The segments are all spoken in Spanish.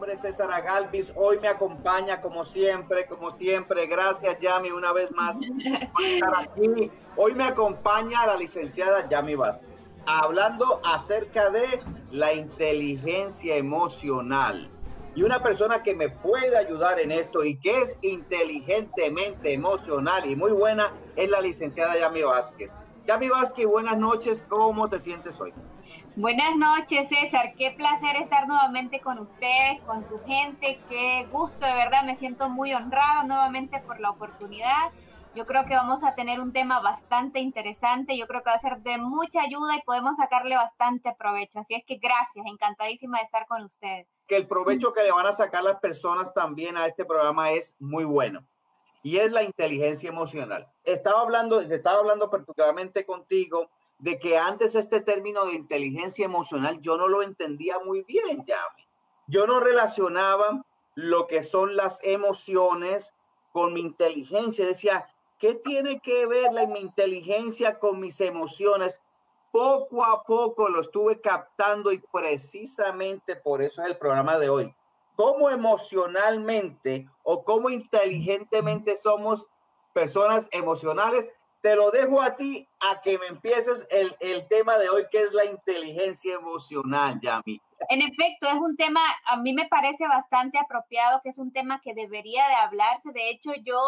nombre es César Agalvis. Hoy me acompaña como siempre, como siempre. Gracias, Yami, una vez más por estar aquí. Hoy me acompaña la licenciada Yami Vázquez, hablando acerca de la inteligencia emocional. Y una persona que me puede ayudar en esto y que es inteligentemente emocional y muy buena es la licenciada Yami Vázquez. Yami Vázquez, buenas noches. ¿Cómo te sientes hoy? Buenas noches, César. Qué placer estar nuevamente con ustedes, con tu gente. Qué gusto, de verdad. Me siento muy honrado nuevamente por la oportunidad. Yo creo que vamos a tener un tema bastante interesante. Yo creo que va a ser de mucha ayuda y podemos sacarle bastante provecho. Así es que gracias, encantadísima de estar con ustedes. Que el provecho que le van a sacar las personas también a este programa es muy bueno. Y es la inteligencia emocional. Estaba hablando, estaba hablando particularmente contigo de que antes este término de inteligencia emocional yo no lo entendía muy bien, ya. Yo no relacionaba lo que son las emociones con mi inteligencia. Decía, ¿qué tiene que ver la, mi inteligencia con mis emociones? Poco a poco lo estuve captando y precisamente por eso es el programa de hoy. ¿Cómo emocionalmente o cómo inteligentemente somos personas emocionales te lo dejo a ti a que me empieces el, el tema de hoy, que es la inteligencia emocional, Yami. En efecto, es un tema, a mí me parece bastante apropiado, que es un tema que debería de hablarse. De hecho, yo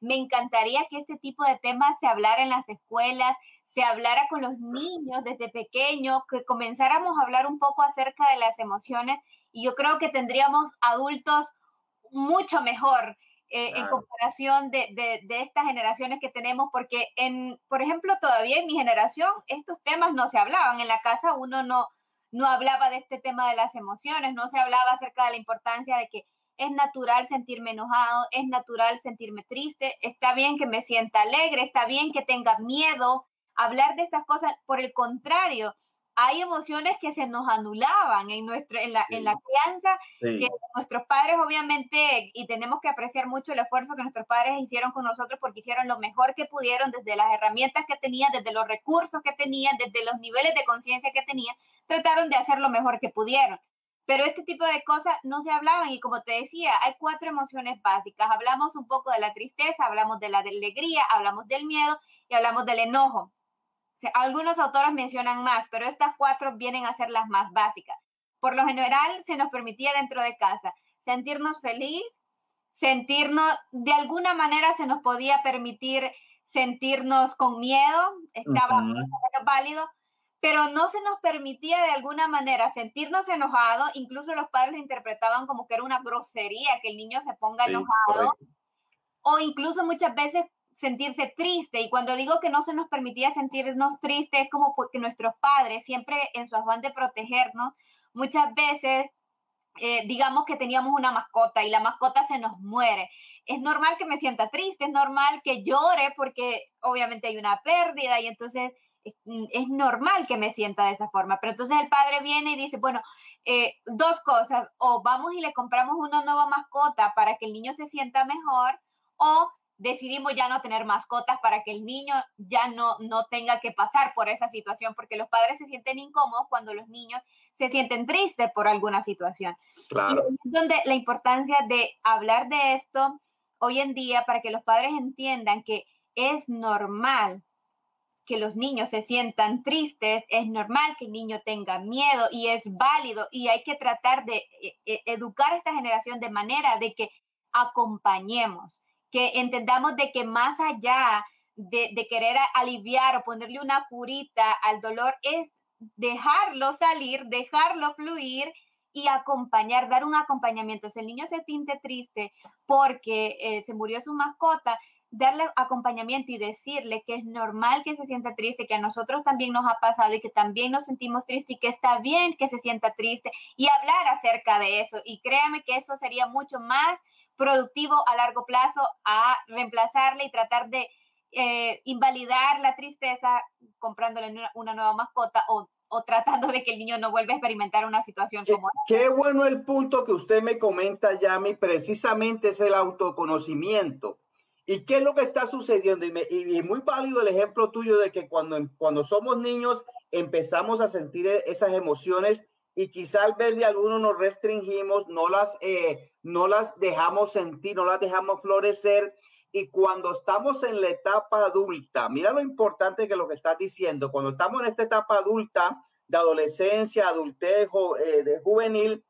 me encantaría que este tipo de temas se hablara en las escuelas, se hablara con los niños desde pequeños, que comenzáramos a hablar un poco acerca de las emociones y yo creo que tendríamos adultos mucho mejor eh, en comparación de, de, estas generaciones que tenemos, porque, en, por ejemplo, todavía en mi generación estos temas no se hablaban. En la casa uno no, no hablaba de este tema de las emociones, no se hablaba acerca de la importancia de que es natural sentirme enojado, es natural sentirme triste, está bien que me sienta alegre, está bien que tenga miedo. Hablar de estas cosas, por el contrario, hay emociones que se nos anulaban en, nuestro, en, la, en la crianza, que nuestros padres obviamente, y tenemos que apreciar mucho el esfuerzo que nuestros padres hicieron con nosotros porque hicieron lo mejor que pudieron desde las herramientas que tenían, desde los recursos que tenían, desde los niveles de conciencia que tenían, trataron de hacer lo mejor que pudieron. Pero este tipo de cosas no se hablaban y como te decía, hay cuatro emociones básicas. Hablamos un poco de la tristeza, hablamos de la alegría, hablamos del miedo y hablamos del enojo algunos autores mencionan más, pero estas cuatro vienen a ser las más básicas. Por lo general, se nos permitía dentro de casa sentirnos feliz, sentirnos, de alguna manera se nos podía permitir sentirnos con miedo, estaba válido, pero no se nos permitía de alguna manera sentirnos enojados, incluso los padres interpretaban como que era una grosería que el niño se ponga enojado, o incluso muchas veces sentirse triste. Y cuando digo que no se nos permitía sentirnos tristes, es como porque nuestros padres, siempre en su afán de protegernos, muchas veces, eh, digamos que teníamos una mascota y la mascota se nos muere. Es normal que me sienta triste, es normal que llore porque obviamente hay una pérdida y entonces es, normal que me sienta de esa forma. Pero entonces el padre viene y dice, bueno, eh, dos cosas, o vamos y le compramos una nueva mascota para que el niño se sienta mejor, o decidimos ya no tener mascotas para que el niño ya no, no tenga que pasar por esa situación, porque los padres se sienten incómodos cuando los niños se sienten tristes por alguna situación. Claro. Y donde la importancia de hablar de esto hoy en día para que los padres entiendan que es normal que los niños se sientan tristes, es normal que el niño tenga miedo y es válido y hay que tratar de eh, eh, educar a esta generación de manera de que acompañemos que entendamos de que más allá de, querer aliviar o ponerle una curita al dolor es dejarlo salir, dejarlo fluir y acompañar, dar un acompañamiento. Si el niño se siente triste porque eh, se murió su mascota, darle acompañamiento y decirle que es normal que se sienta triste, que a nosotros también nos ha pasado y que también nos sentimos tristes y que está bien que se sienta triste y hablar acerca de eso. Y créame que eso sería mucho más productivo a largo plazo a reemplazarle y tratar de eh, invalidar la tristeza comprándole una, nueva mascota o, o, tratando de que el niño no vuelva a experimentar una situación como esta. Qué bueno el punto que usted me comenta, Yami, precisamente es el autoconocimiento. ¿Y qué es lo que está sucediendo? Y, y, muy válido el ejemplo tuyo de que cuando, cuando somos niños empezamos a sentir esas emociones y quizá al verle a algunos nos restringimos, no las, eh, no las dejamos sentir, no las dejamos florecer. Y cuando estamos en la etapa adulta, mira lo importante que lo que estás diciendo, cuando estamos en esta etapa adulta, de adolescencia, adultez, eh, de juvenil,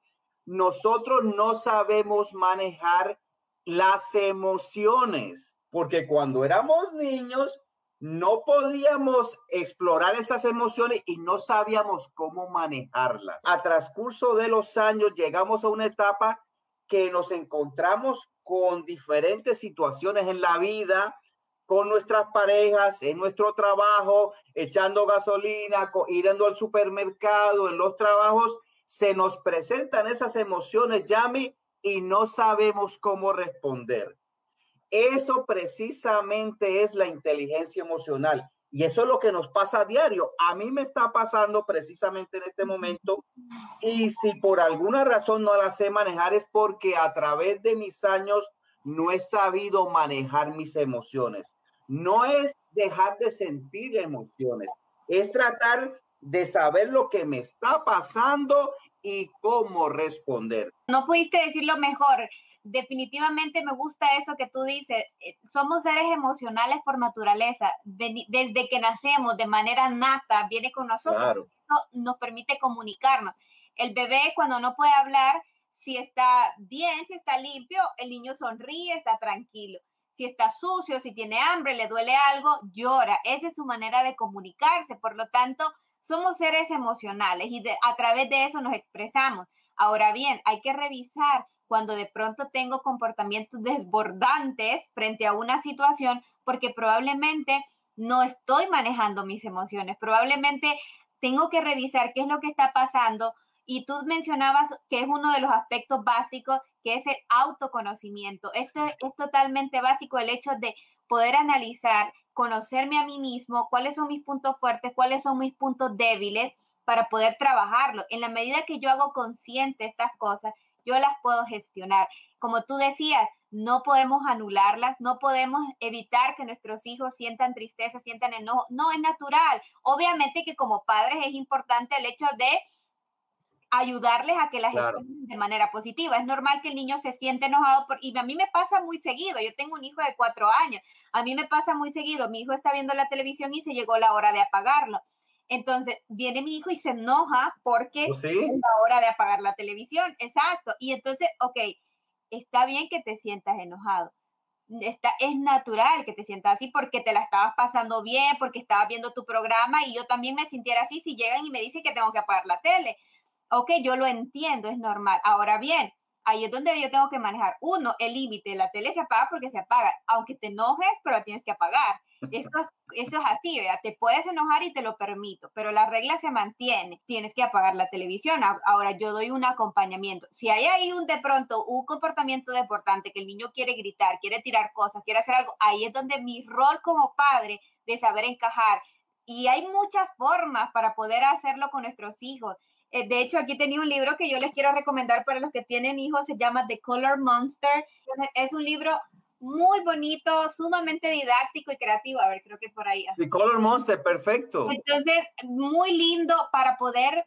nosotros no sabemos manejar las emociones, porque cuando éramos niños no podíamos explorar esas emociones y no sabíamos cómo manejarlas. A transcurso de los años llegamos a una etapa que nos encontramos con diferentes situaciones en la vida, con nuestras parejas, en nuestro trabajo, echando gasolina, yendo al supermercado, en los trabajos, se nos presentan esas emociones, Yami, y no sabemos cómo responder. Eso precisamente es la inteligencia emocional. Y eso es lo que nos pasa a diario. A mí me está pasando precisamente en este momento. Y si por alguna razón no la sé manejar es porque a través de mis años no he sabido manejar mis emociones. No es dejar de sentir emociones, es tratar de saber lo que me está pasando y cómo responder. No pudiste decirlo mejor definitivamente me gusta eso que tú dices. Eh, somos seres emocionales por naturaleza. Desde que nacemos de manera nata, viene con nosotros. nos permite comunicarnos. El bebé cuando no puede hablar, si está bien, si está limpio, el niño sonríe, está tranquilo. Si está sucio, si tiene hambre, le duele algo, llora. Esa es su manera de comunicarse. Por lo tanto, somos seres emocionales y a través de eso nos expresamos. Ahora bien, hay que revisar cuando de pronto tengo comportamientos desbordantes frente a una situación porque probablemente no estoy manejando mis emociones, probablemente tengo que revisar qué es lo que está pasando y tú mencionabas que es uno de los aspectos básicos, que es el autoconocimiento. Esto es totalmente básico, el hecho de poder analizar, conocerme a mí mismo, cuáles son mis puntos fuertes, cuáles son mis puntos débiles para poder trabajarlo. En la medida que yo hago consciente estas cosas, yo las puedo gestionar. Como tú decías, no podemos anularlas, no podemos evitar que nuestros hijos sientan tristeza, sientan enojo. No, es natural. Obviamente que como padres es importante el hecho de ayudarles a que las gestionen de manera positiva. Es normal que el niño se siente enojado por, y a mí me pasa muy seguido. Yo tengo un hijo de cuatro años. A mí me pasa muy seguido. Mi hijo está viendo la televisión y se llegó la hora de apagarlo. Entonces viene mi hijo y se enoja porque ¿Oh, es la hora de apagar la televisión. Exacto. Y entonces, ok, está bien que te sientas enojado. Está, es natural que te sientas así porque te la estabas pasando bien, porque estabas viendo tu programa y yo también me sintiera así si llegan y me dicen que tengo que apagar la tele. Ok, yo lo entiendo, es normal. Ahora bien, ahí es donde yo tengo que manejar. Uno, el límite. La tele se apaga porque se apaga. Aunque te enojes, pero la tienes que apagar. Eso, eso es así. Te puedes enojar y te lo permito, pero la regla se mantiene. Tienes que apagar la televisión. Ahora yo doy un acompañamiento. Si hay ahí un de pronto un comportamiento deportante que el niño quiere gritar, quiere tirar cosas, quiere hacer algo, ahí es donde mi rol como padre de saber encajar. Y hay muchas formas para poder hacerlo con nuestros hijos. Eh, de hecho, aquí tenía un libro que yo les quiero recomendar para los que tienen hijos, se llama The Color Monster. Es un libro muy bonito, sumamente didáctico y creativo. A ver, creo que es por ahí. The Color Monster, perfecto. Entonces, muy lindo para poder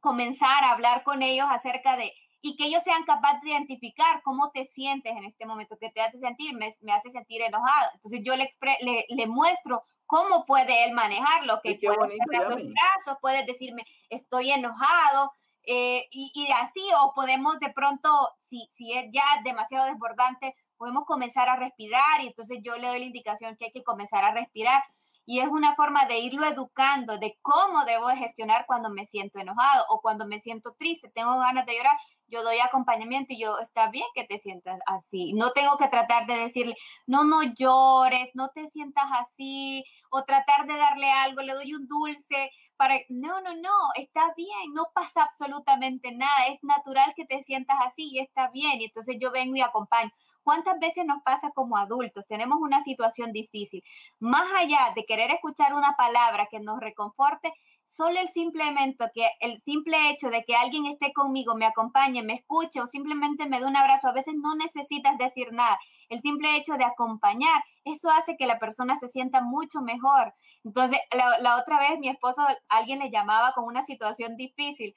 comenzar a hablar con ellos acerca de y que ellos sean capaces de identificar cómo te sientes en este momento, qué te hace sentir, me, me hace sentir enojado. Entonces yo le, le, le muestro cómo puede él manejarlo, que puede cerrar los brazos, puede decirme estoy enojado, eh, y, y, así, o podemos de pronto, si, si es ya demasiado desbordante, podemos comenzar a respirar y entonces yo le doy la indicación que hay que comenzar a respirar. Y es una forma de irlo educando de cómo debo gestionar cuando me siento enojado o cuando me siento triste, tengo ganas de llorar, yo doy acompañamiento y yo, está bien que te sientas así, no tengo que tratar de decirle, no, no llores, no te sientas así, o tratar de darle algo, le doy un dulce, para, no, no, no, está bien, no pasa absolutamente nada, es natural que te sientas así y está bien, y entonces yo vengo y acompaño. ¿Cuántas veces nos pasa como adultos? Tenemos una situación difícil. Más allá de querer escuchar una palabra que nos reconforte, solo el simplemente que el simple hecho de que alguien esté conmigo, me acompañe, me escuche o simplemente me dé un abrazo, a veces no necesitas decir nada. El simple hecho de acompañar, eso hace que la persona se sienta mucho mejor. Entonces, la, la otra vez mi esposo, alguien le llamaba con una situación difícil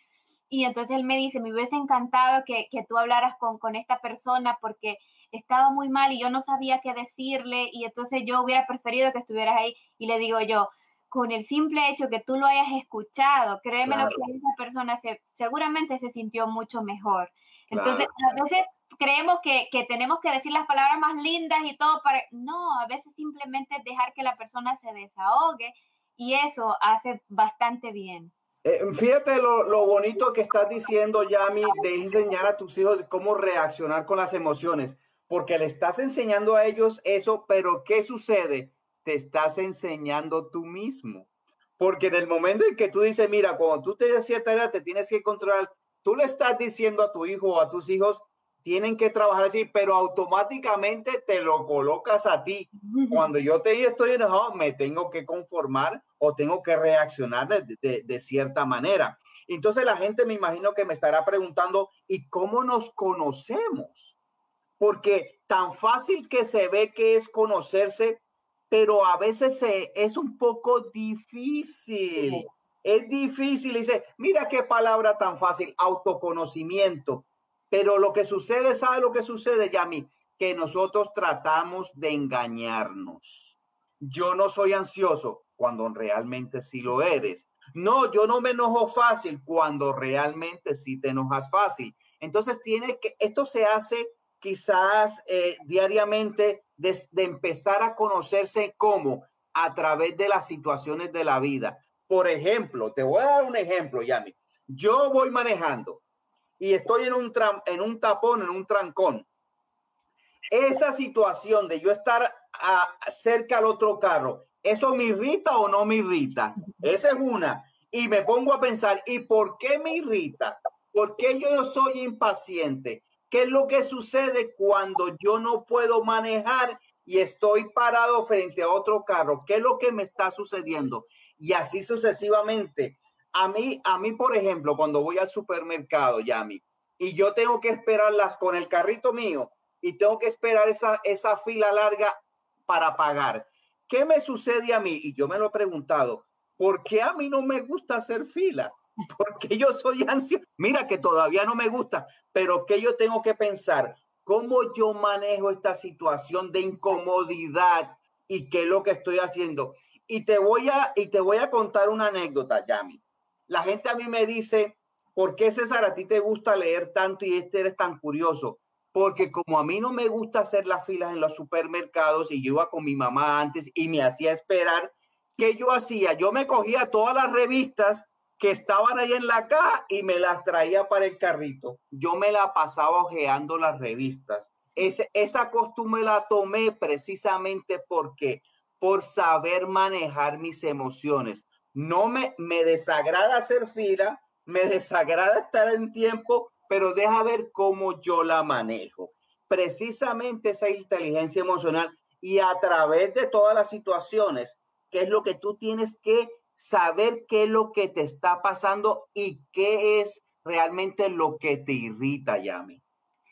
Y entonces él me dice, me hubiese encantado que, que tú hablaras con, con esta persona porque estaba muy mal y yo no sabía qué decirle y entonces yo hubiera preferido que estuvieras ahí y le digo yo, con el simple hecho que tú lo hayas escuchado, créeme lo que esa persona se, seguramente se sintió mucho mejor. Entonces, a veces creemos que, que, tenemos que decir las palabras más lindas y todo para... No, a veces simplemente dejar que la persona se desahogue y eso hace bastante bien. Eh, fíjate lo, lo, bonito que estás diciendo, Yami, de enseñar a tus hijos cómo reaccionar con las emociones, porque le estás enseñando a ellos eso, pero ¿qué sucede? Te estás enseñando tú mismo. Porque en el momento en que tú dices, mira, cuando tú te cierta edad, te tienes que controlar, tú le estás diciendo a tu hijo o a tus hijos, tienen que trabajar así, pero automáticamente te lo colocas a ti. Cuando yo te estoy enojado, me tengo que conformar o tengo que reaccionar de, de, cierta manera. Entonces la gente me imagino que me estará preguntando, ¿y cómo nos conocemos? Porque tan fácil que se ve que es conocerse, pero a veces se, es un poco difícil. Es difícil. Dice, mira qué palabra tan fácil, autoconocimiento. Pero lo que sucede, ¿sabe lo que sucede, Yami? Que nosotros tratamos de engañarnos. Yo no soy ansioso cuando realmente sí lo eres. No, yo no me enojo fácil cuando realmente sí te enojas fácil. Entonces tiene que, esto se hace quizás eh, diariamente de, de empezar a conocerse como a través de las situaciones de la vida. Por ejemplo, te voy a dar un ejemplo, Yami. Yo voy manejando y estoy en un, en un tapón, en un trancón, esa situación de yo estar cerca al otro carro, ¿eso me irrita o no me irrita? Esa es una. Y me pongo a pensar, ¿y por qué me irrita? ¿Por qué yo soy impaciente? ¿Qué es lo que sucede cuando yo no puedo manejar y estoy parado frente a otro carro? ¿Qué es lo que me está sucediendo? Y así sucesivamente a mí, a mí, por ejemplo, cuando voy al supermercado, Yami, y yo tengo que esperarlas con el carrito mío y tengo que esperar esa, esa fila larga para pagar. ¿Qué me sucede a mí? Y yo me lo he preguntado, ¿por qué a mí no me gusta hacer fila? Porque yo soy ansioso. Mira que todavía no me gusta, pero que yo tengo que pensar cómo yo manejo esta situación de incomodidad y qué es lo que estoy haciendo. Y te voy a, y te voy a contar una anécdota, Yami la gente a mí me dice, ¿por qué César a ti te gusta leer tanto y este eres tan curioso? Porque como a mí no me gusta hacer las filas en los supermercados y yo iba con mi mamá antes y me hacía esperar, ¿qué yo hacía? Yo me cogía todas las revistas que estaban ahí en la caja y me las traía para el carrito. Yo me la pasaba ojeando las revistas. esa costumbre la tomé precisamente porque por saber manejar mis emociones no me, me desagrada hacer fila, me desagrada estar en tiempo, pero deja ver cómo yo la manejo. Precisamente esa inteligencia emocional y a través de todas las situaciones, qué es lo que tú tienes que saber qué es lo que te está pasando y qué es realmente lo que te irrita, Yami.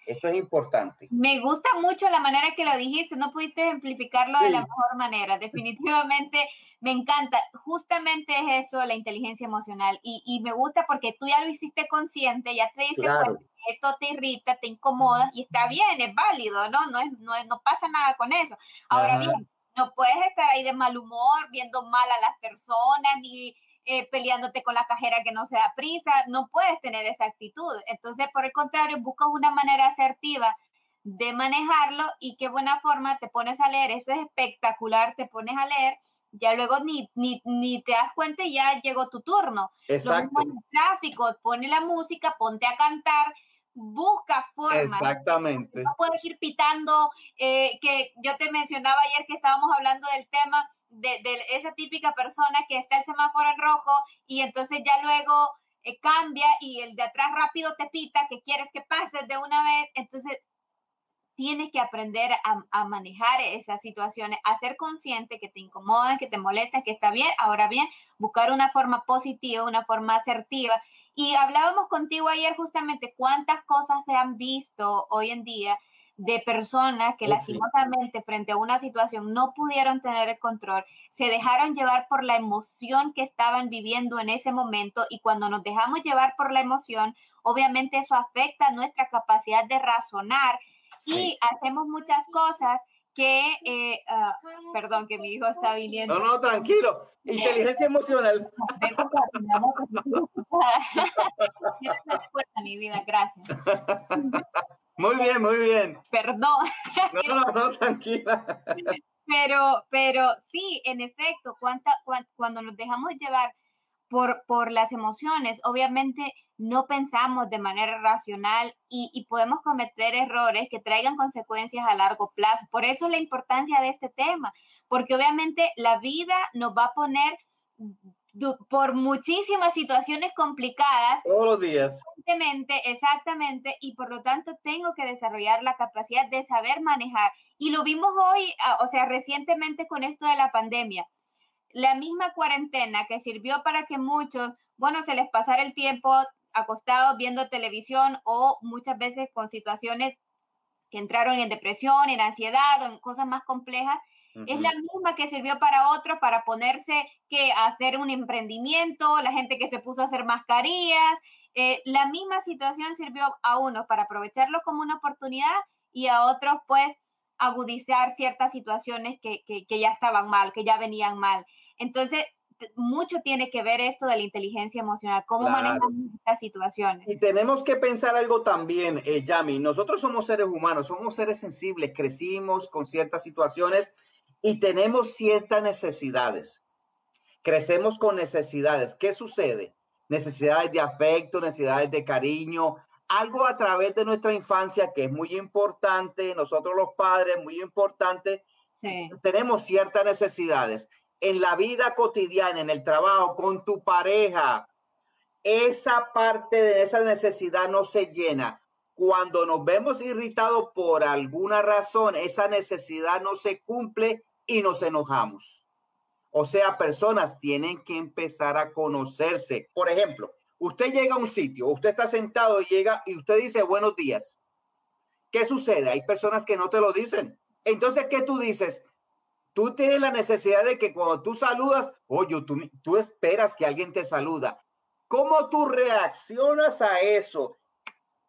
Esto es importante. Me gusta mucho la manera que lo dijiste, no pudiste ejemplificarlo de la mejor manera. Definitivamente me encanta. Justamente es eso, la inteligencia emocional. Y, y me gusta porque tú ya lo hiciste consciente, ya te claro. esto te irrita, te incomoda y está bien, es válido, ¿no? No, es, no, no pasa nada con eso. Ahora bien, no puedes estar ahí de mal humor, viendo mal a las personas, ni eh, peleándote con la cajera que no se da prisa, no puedes tener esa actitud. Entonces, por el contrario, buscas una manera asertiva de manejarlo y qué buena forma te pones a leer. Eso es espectacular, te pones a leer, ya luego ni, ni, ni te das cuenta y ya llegó tu turno. Exacto. el tráfico, pone la música, ponte a cantar, busca formas. Exactamente. No puedes ir pitando, eh, que yo te mencionaba ayer que estábamos hablando del tema de, esa típica persona que está el semáforo en rojo y entonces ya luego eh, cambia y el de atrás rápido te pita que quieres que pases de una vez. Entonces tienes que aprender a, manejar esas situaciones, a ser consciente que te incomodan, que te molestan, que está bien. Ahora bien, buscar una forma positiva, una forma asertiva. Y hablábamos contigo ayer justamente cuántas cosas se han visto hoy en día de personas que lastimosamente frente a una situación no pudieron tener el control, se dejaron llevar por la emoción que estaban viviendo en ese momento y cuando nos dejamos llevar por la emoción, obviamente eso afecta nuestra capacidad de razonar y hacemos muchas cosas que, eh, uh, perdón, que mi hijo está viniendo. No, no, tranquilo. Inteligencia emocional. mi vida, gracias. Muy bien, muy bien. Perdón. No, no, no, tranquila. Pero, pero sí, en efecto, cuánta, cuando nos dejamos llevar por, por las emociones, obviamente no pensamos de manera racional y, podemos cometer errores que traigan consecuencias a largo plazo. Por eso la importancia de este tema, porque obviamente la vida nos va a poner por muchísimas situaciones complicadas. Todos los días. Exactamente, exactamente, y por lo tanto tengo que desarrollar la capacidad de saber manejar. Y lo vimos hoy, ah, o sea, recientemente con esto de la pandemia. La misma cuarentena que sirvió para que muchos, bueno, se les pasara el tiempo acostados viendo televisión o muchas veces con situaciones que entraron en depresión, en ansiedad o en cosas más complejas, es la misma que sirvió para otros para ponerse que hacer un emprendimiento, la gente que se puso a hacer mascarillas, eh, la misma situación sirvió a unos para aprovecharlo como una oportunidad y a otros pues agudizar ciertas situaciones que, que, que ya estaban mal, que ya venían mal. Entonces, mucho tiene que ver esto de la inteligencia emocional, cómo manejamos estas situaciones. Y tenemos que pensar algo también, eh, Yami. Nosotros somos seres humanos, somos seres sensibles, crecimos con ciertas situaciones y tenemos ciertas necesidades. Crecemos con necesidades. ¿Qué sucede? Necesidades de afecto, necesidades de cariño, algo a través de nuestra infancia que es muy importante, nosotros los padres, muy importante. Tenemos ciertas necesidades en la vida cotidiana, en el trabajo, con tu pareja, esa parte de esa necesidad no se llena. Cuando nos vemos irritados por alguna razón, esa necesidad no se cumple y nos enojamos. O sea, personas tienen que empezar a conocerse. Por ejemplo, usted llega a un sitio, usted está sentado y llega y usted dice buenos días. ¿Qué sucede? Hay personas que no te lo dicen. Entonces, ¿qué tú dices? Tú tienes la necesidad de que cuando tú saludas, oye, tú, tú esperas que alguien te saluda. ¿Cómo tú reaccionas a eso?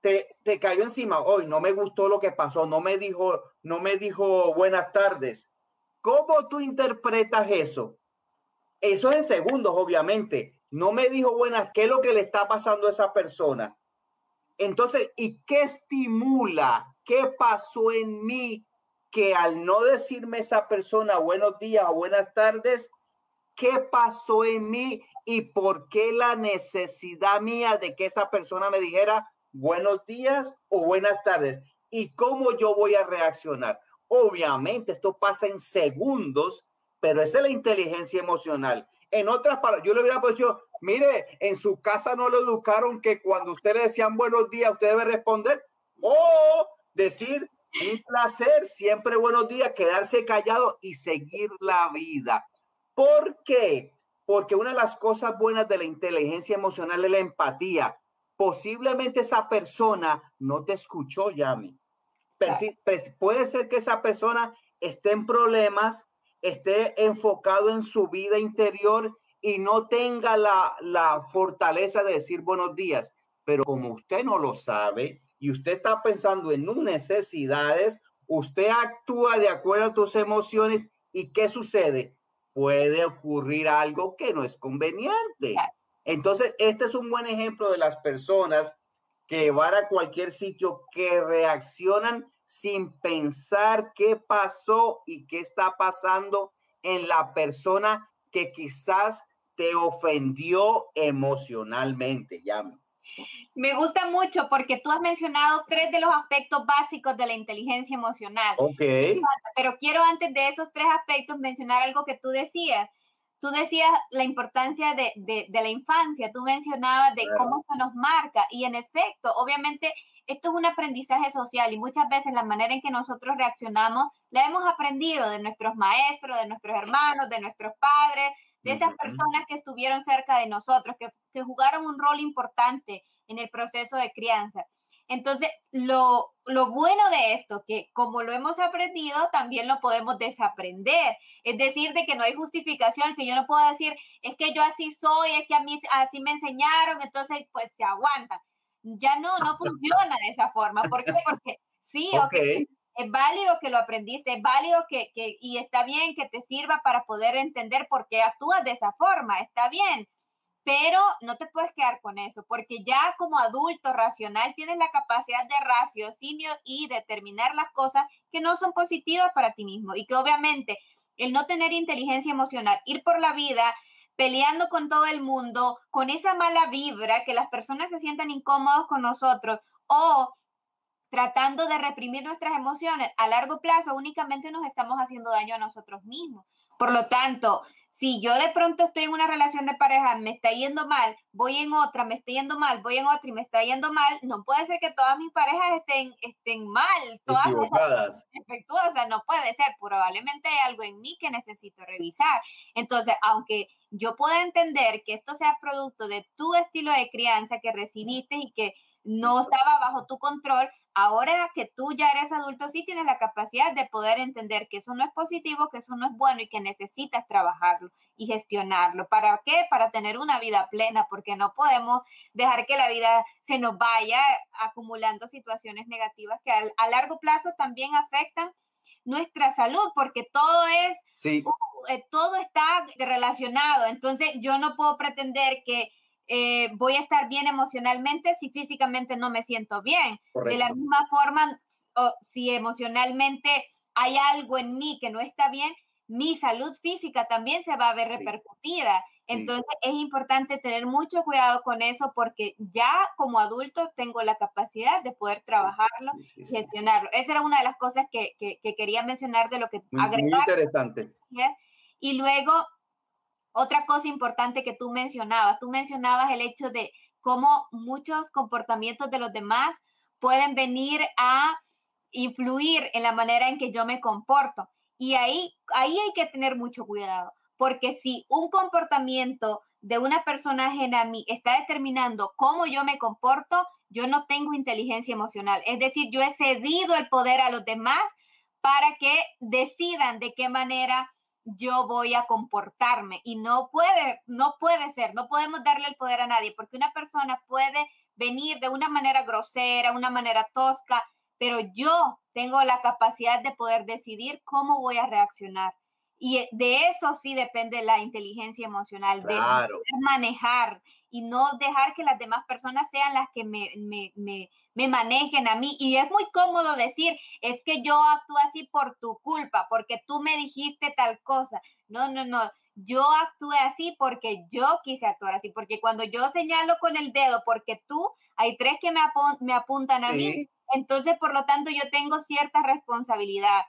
Te, te cayó encima, hoy no me gustó lo que pasó, no me dijo, no me dijo buenas tardes. ¿Cómo tú interpretas eso? Eso es en segundos, obviamente. No me dijo buenas, ¿qué es lo que le está pasando a esa persona? Entonces, ¿y qué estimula? ¿Qué pasó en mí que al no decirme esa persona buenos días o buenas tardes, ¿qué pasó en mí y por qué la necesidad mía de que esa persona me dijera buenos días o buenas tardes? ¿Y cómo yo voy a reaccionar? Obviamente esto pasa en segundos, pero esa es la inteligencia emocional. En otras palabras, yo le hubiera dicho, mire, en su casa no lo educaron que cuando usted le decían buenos días, usted debe responder o decir un placer, siempre buenos días, quedarse callado y seguir la vida. ¿Por qué? Porque una de las cosas buenas de la inteligencia emocional es la empatía. Posiblemente esa persona no te escuchó, Yami. Puede ser que esa persona esté en problemas, esté enfocado en su vida interior y no tenga la, la fortaleza de decir buenos días. Pero como usted no lo sabe, y usted está pensando en sus necesidades, usted actúa de acuerdo a tus emociones y ¿qué sucede? Puede ocurrir algo que no es conveniente. Entonces, este es un buen ejemplo de las personas que van a cualquier sitio que reaccionan sin pensar qué pasó y qué está pasando en la persona que quizás te ofendió emocionalmente. Llame. Me gusta mucho porque tú has mencionado tres de los aspectos básicos de la inteligencia emocional. Ok. Pero quiero antes de esos tres aspectos mencionar algo que tú decías. Tú decías la importancia de, de, de la infancia, tú mencionabas de cómo se nos marca y en efecto, obviamente, esto es un aprendizaje social y muchas veces la manera en que nosotros reaccionamos la hemos aprendido de nuestros maestros, de nuestros hermanos, de nuestros padres, de esas personas que estuvieron cerca de nosotros, que, que jugaron un rol importante en el proceso de crianza. Entonces, lo, lo bueno de esto, que como lo hemos aprendido, también lo podemos desaprender. Es decir, de que no hay justificación, que yo no puedo decir, es que yo así soy, es que a mí así me enseñaron, entonces pues se aguantan. Ya no, no funciona de esa forma. ¿Por qué? Porque sí, okay. Es válido que lo aprendiste, es válido que, y está bien que te sirva para poder entender por qué actúas de esa forma, está bien pero no te puedes quedar con eso, porque ya como adulto racional tienes la capacidad de raciocinio y determinar las cosas que no son positivas para ti mismo y que obviamente el no tener inteligencia emocional, ir por la vida peleando con todo el mundo, con esa mala vibra, que las personas se sientan incómodos con nosotros o tratando de reprimir nuestras emociones, a largo plazo únicamente nos estamos haciendo daño a nosotros mismos. Por lo tanto, si yo de pronto estoy en una relación de pareja, me está yendo mal, voy en otra, me está yendo mal, voy en otra y me está yendo mal, no puede ser que todas mis parejas estén, estén mal, todas defectuosas, no puede ser, probablemente hay algo en mí que necesito revisar. Entonces, aunque yo pueda entender que esto sea producto de tu estilo de crianza que recibiste y que no estaba bajo tu control, ahora que tú ya eres adulto, sí tienes la capacidad de poder entender que eso no es positivo, que eso no es bueno y que necesitas trabajarlo y gestionarlo. ¿Para qué? Para tener una vida plena, porque no podemos dejar que la vida se nos vaya acumulando situaciones negativas que a, largo plazo también afectan nuestra salud, porque todo es, uh, eh, todo está relacionado. Entonces, yo no puedo pretender que eh, voy a estar bien emocionalmente si físicamente no me siento bien. De la misma forma, si emocionalmente hay algo en mí que no está bien, mi salud física también se va a ver repercutida. Entonces es importante tener mucho cuidado con eso porque ya como adulto tengo la capacidad de poder trabajarlo y gestionarlo. Esa era una de las cosas que, que, quería mencionar de lo que agregar. Muy interesante. Y luego otra cosa importante que tú mencionabas, tú mencionabas el hecho de cómo muchos comportamientos de los demás pueden venir a influir en la manera en que yo me comporto. Y ahí, ahí hay que tener mucho cuidado, porque si un comportamiento de una persona ajena a mí está determinando cómo yo me comporto, yo no tengo inteligencia emocional. Es decir, yo he cedido el poder a los demás para que decidan de qué manera yo voy a comportarme y no puede, no puede ser, no podemos darle el poder a nadie porque una persona puede venir de una manera grosera, una manera tosca, pero yo tengo la capacidad de poder decidir cómo voy a reaccionar. Y de eso sí depende la inteligencia emocional, de manejar y no dejar que las demás personas sean las que me, me, me, me, manejen a mí. Y es muy cómodo decir, es que yo actúo así por tu culpa, porque tú me dijiste tal cosa. No, no, no. Yo actué así porque yo quise actuar así, porque cuando yo señalo con el dedo, porque tú, hay tres que me, me apuntan a mí, entonces por lo tanto yo tengo cierta responsabilidad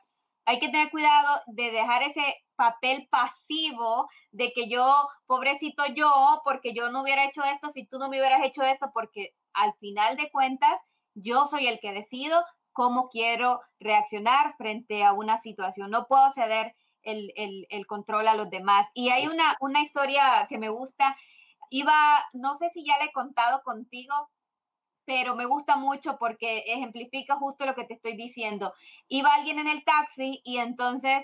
hay que tener cuidado de dejar ese papel pasivo de que yo, pobrecito yo, porque yo no hubiera hecho esto, si tú no me hubieras hecho esto, porque al final de cuentas, yo soy el que decido cómo quiero reaccionar frente a una situación. No puedo ceder el, el, control a los demás. Y hay una, una historia que me gusta. Iba, no sé si ya le he contado contigo, pero me gusta mucho porque ejemplifica justo lo que te estoy diciendo. Iba alguien en el taxi y entonces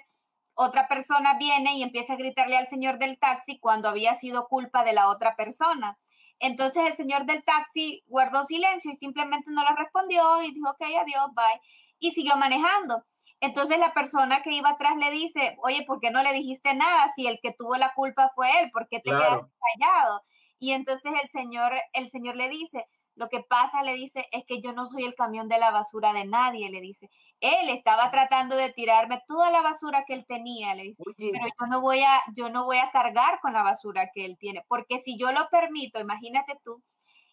otra persona viene y empieza a gritarle al señor del taxi cuando había sido culpa de la otra persona. Entonces el señor del taxi guardó silencio y simplemente no le respondió y dijo, ok, adiós, bye, y siguió manejando. Entonces la persona que iba atrás le dice, oye, ¿por qué no le dijiste nada si el que tuvo la culpa fue él? ¿Por qué te quedaste callado? Y entonces el señor, el señor le dice, lo que pasa, le dice, es que yo no soy el camión de la basura de nadie, le dice. Él estaba tratando de tirarme toda la basura que él tenía, le dice, pero yo no voy a, yo no voy a cargar con la basura que él tiene, porque si yo lo permito, imagínate tú,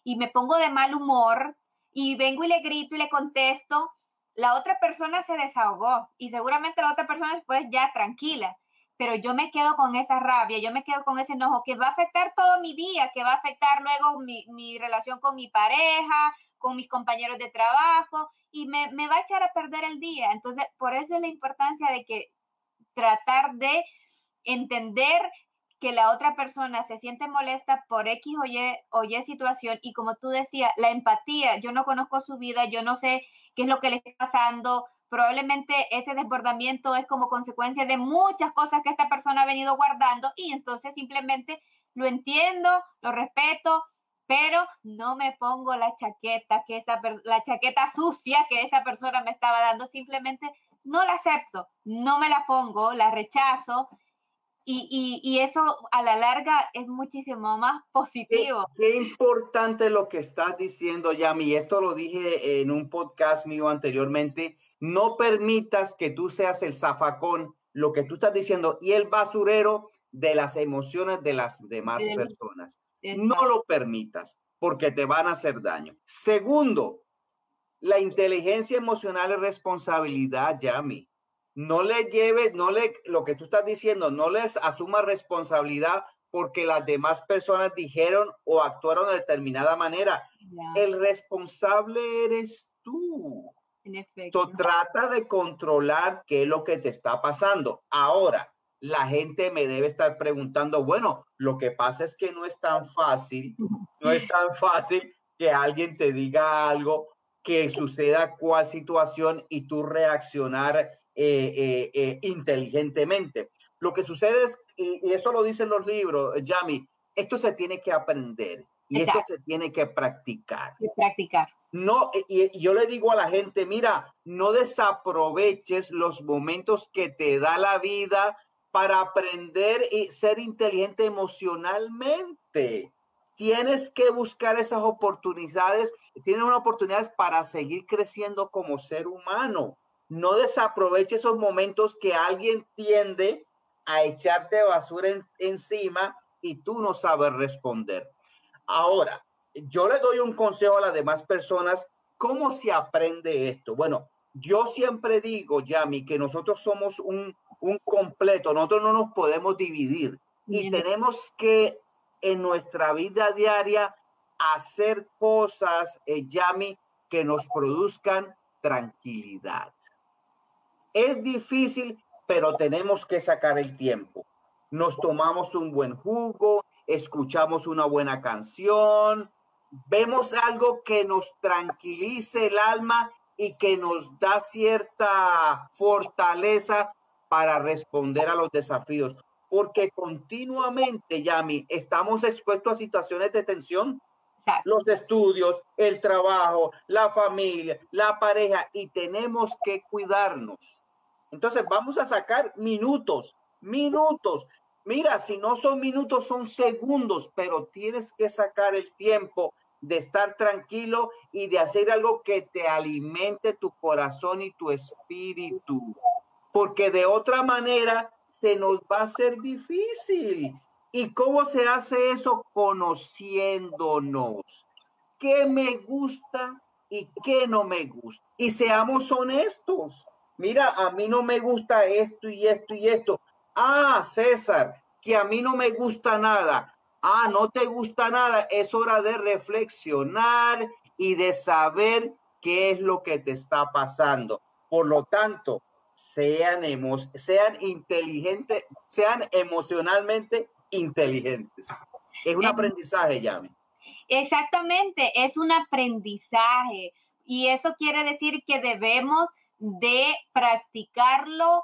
y me pongo de mal humor y vengo y le grito y le contesto, la otra persona se desahogó y seguramente la otra persona después ya tranquila pero yo me quedo con esa rabia, yo me quedo con ese enojo que va a afectar todo mi día, que va a afectar luego mi, mi relación con mi pareja, con mis compañeros de trabajo y me, me va a echar a perder el día. Entonces, por eso es la importancia de que tratar de entender que la otra persona se siente molesta por X o Y, o situación y como tú decías, la empatía, yo no conozco su vida, yo no sé qué es lo que le está pasando, probablemente ese desbordamiento es como consecuencia de muchas cosas que esta persona ha venido guardando y entonces simplemente lo entiendo, lo respeto, pero no me pongo la chaqueta que esa la chaqueta sucia que esa persona me estaba dando, simplemente no la acepto, no me la pongo, la rechazo y, y, eso a la larga es muchísimo más positivo. Qué, importante lo que estás diciendo, Yami. Esto lo dije en un podcast mío anteriormente. No permitas que tú seas el zafacón, lo que tú estás diciendo, y el basurero de las emociones de las demás personas. No lo permitas porque te van a hacer daño. Segundo, la inteligencia emocional es responsabilidad, Yami no le lleves, no le, lo que tú estás diciendo, no les asuma responsabilidad porque las demás personas dijeron o actuaron de determinada manera. El responsable eres tú. En efecto. trata de controlar qué es lo que te está pasando. Ahora, la gente me debe estar preguntando, bueno, lo que pasa es que no es tan fácil, no es tan fácil que alguien te diga algo, que suceda cual situación y tú reaccionar eh, eh, eh, inteligentemente. Lo que sucede es, y, esto lo dicen los libros, Yami, esto se tiene que aprender y esto se tiene que practicar. practicar. No, y, yo le digo a la gente, mira, no desaproveches los momentos que te da la vida para aprender y ser inteligente emocionalmente. Tienes que buscar esas oportunidades, tienes unas oportunidades para seguir creciendo como ser humano no desaproveche esos momentos que alguien tiende a echarte basura encima y tú no sabes responder. Ahora, yo le doy un consejo a las demás personas, ¿cómo se aprende esto? Bueno, yo siempre digo, Yami, que nosotros somos un, un completo, nosotros no nos podemos dividir y tenemos que en nuestra vida diaria hacer cosas, eh, Yami, que nos produzcan tranquilidad. Es difícil, pero tenemos que sacar el tiempo. Nos tomamos un buen jugo, escuchamos una buena canción, vemos algo que nos tranquilice el alma y que nos da cierta fortaleza para responder a los desafíos. Porque continuamente, Yami, estamos expuestos a situaciones de tensión. Los estudios, el trabajo, la familia, la pareja, y tenemos que cuidarnos. Entonces vamos a sacar minutos, minutos. Mira, si no son minutos, son segundos, pero tienes que sacar el tiempo de estar tranquilo y de hacer algo que te alimente tu corazón y tu espíritu. Porque de otra manera se nos va a hacer difícil. ¿Y cómo se hace eso? Conociéndonos. ¿Qué me gusta y qué no me gusta? Y seamos honestos mira, a mí no me gusta esto y esto y esto. Ah, César, que a mí no me gusta nada. Ah, no te gusta nada. Es hora de reflexionar y de saber qué es lo que te está pasando. Por lo tanto, sean, sean inteligentes, sean emocionalmente inteligentes. Es un aprendizaje, Yami. Exactamente, es un aprendizaje. Y eso quiere decir que debemos de practicarlo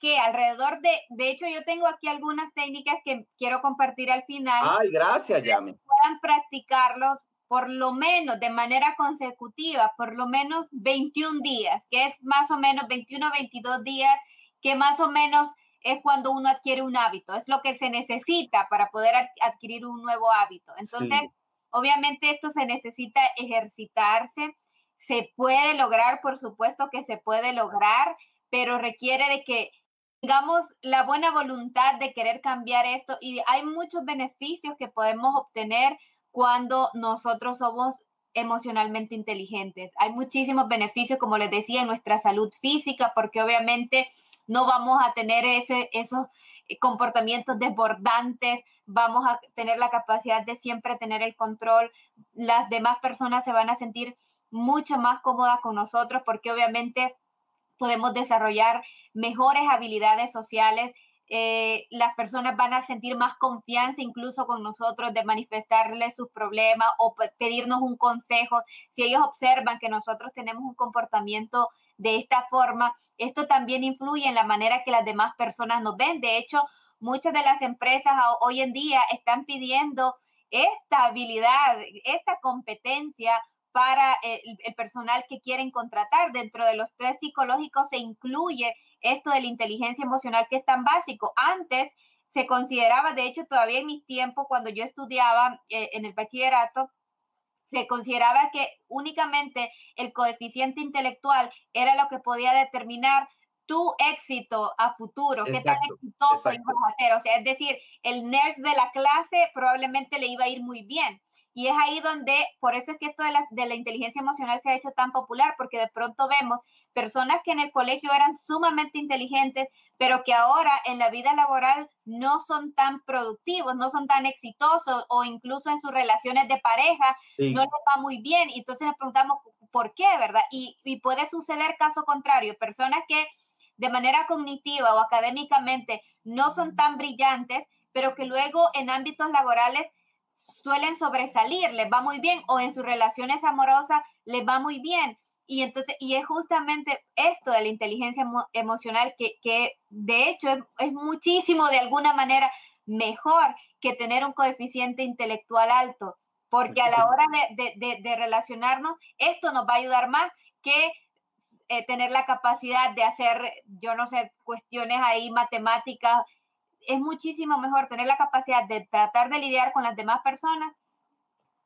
que alrededor de, de hecho yo tengo aquí algunas técnicas que quiero compartir al final. Ay, gracias, Yami. Puedan practicarlos por lo menos de manera consecutiva, por lo menos 21 días, que es más o menos 21 o 22 días, que más o menos es cuando uno adquiere un hábito, es lo que se necesita para poder adquirir un nuevo hábito. Entonces, obviamente esto se necesita ejercitarse, se puede lograr, por supuesto que se puede lograr, pero requiere de que tengamos la buena voluntad de querer cambiar esto y hay muchos beneficios que podemos obtener cuando nosotros somos emocionalmente inteligentes. Hay muchísimos beneficios, como les decía, en nuestra salud física, porque obviamente no vamos a tener ese, esos comportamientos desbordantes, vamos a tener la capacidad de siempre tener el control, las demás personas se van a sentir mucho más cómoda con nosotros porque obviamente podemos desarrollar mejores habilidades sociales, eh, las personas van a sentir más confianza incluso con nosotros de manifestarles sus problemas o pedirnos un consejo. Si ellos observan que nosotros tenemos un comportamiento de esta forma, esto también influye en la manera que las demás personas nos ven. De hecho, muchas de las empresas hoy en día están pidiendo esta habilidad, esta competencia para el, el, personal que quieren contratar. Dentro de los tres psicológicos se incluye esto de la inteligencia emocional que es tan básico. Antes se consideraba, de hecho, todavía en mis tiempos, cuando yo estudiaba eh, en el bachillerato, se consideraba que únicamente el coeficiente intelectual era lo que podía determinar tu éxito a futuro, qué tan exitoso ibas a ser. O sea, es decir, el nerd de la clase probablemente le iba a ir muy bien. Y es ahí donde, por eso es que esto de la, de la inteligencia emocional se ha hecho tan popular, porque de pronto vemos personas que en el colegio eran sumamente inteligentes, pero que ahora en la vida laboral no son tan productivos, no son tan exitosos o incluso en sus relaciones de pareja no les va muy bien. Y entonces nos preguntamos por qué, ¿verdad? Y, y puede suceder caso contrario, personas que de manera cognitiva o académicamente no son tan brillantes, pero que luego en ámbitos laborales suelen sobresalir, les va muy bien, o en sus relaciones amorosas les va muy bien. Y entonces, y es justamente esto de la inteligencia emocional que, que, de hecho es, muchísimo de alguna manera mejor que tener un coeficiente intelectual alto, porque a la hora de, de, de, relacionarnos, esto nos va a ayudar más que eh, tener la capacidad de hacer, yo no sé, cuestiones ahí matemáticas. Es muchísimo mejor tener la capacidad de tratar de lidiar con las demás personas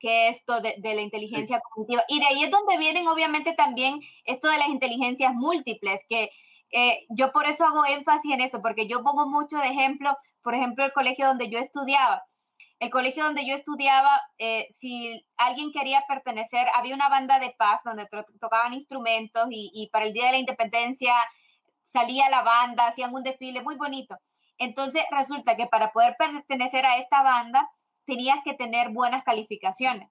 que esto de, la inteligencia cognitiva. Y de ahí es donde vienen obviamente también esto de las inteligencias múltiples, que eh, yo por eso hago énfasis en eso, porque yo pongo mucho de ejemplo, por ejemplo, el colegio donde yo estudiaba. El colegio donde yo estudiaba, eh, si alguien quería pertenecer, había una banda de paz donde tocaban instrumentos y, y para el Día de la Independencia salía la banda, hacían un desfile muy bonito. Entonces resulta que para poder pertenecer a esta banda, tenías que tener buenas calificaciones.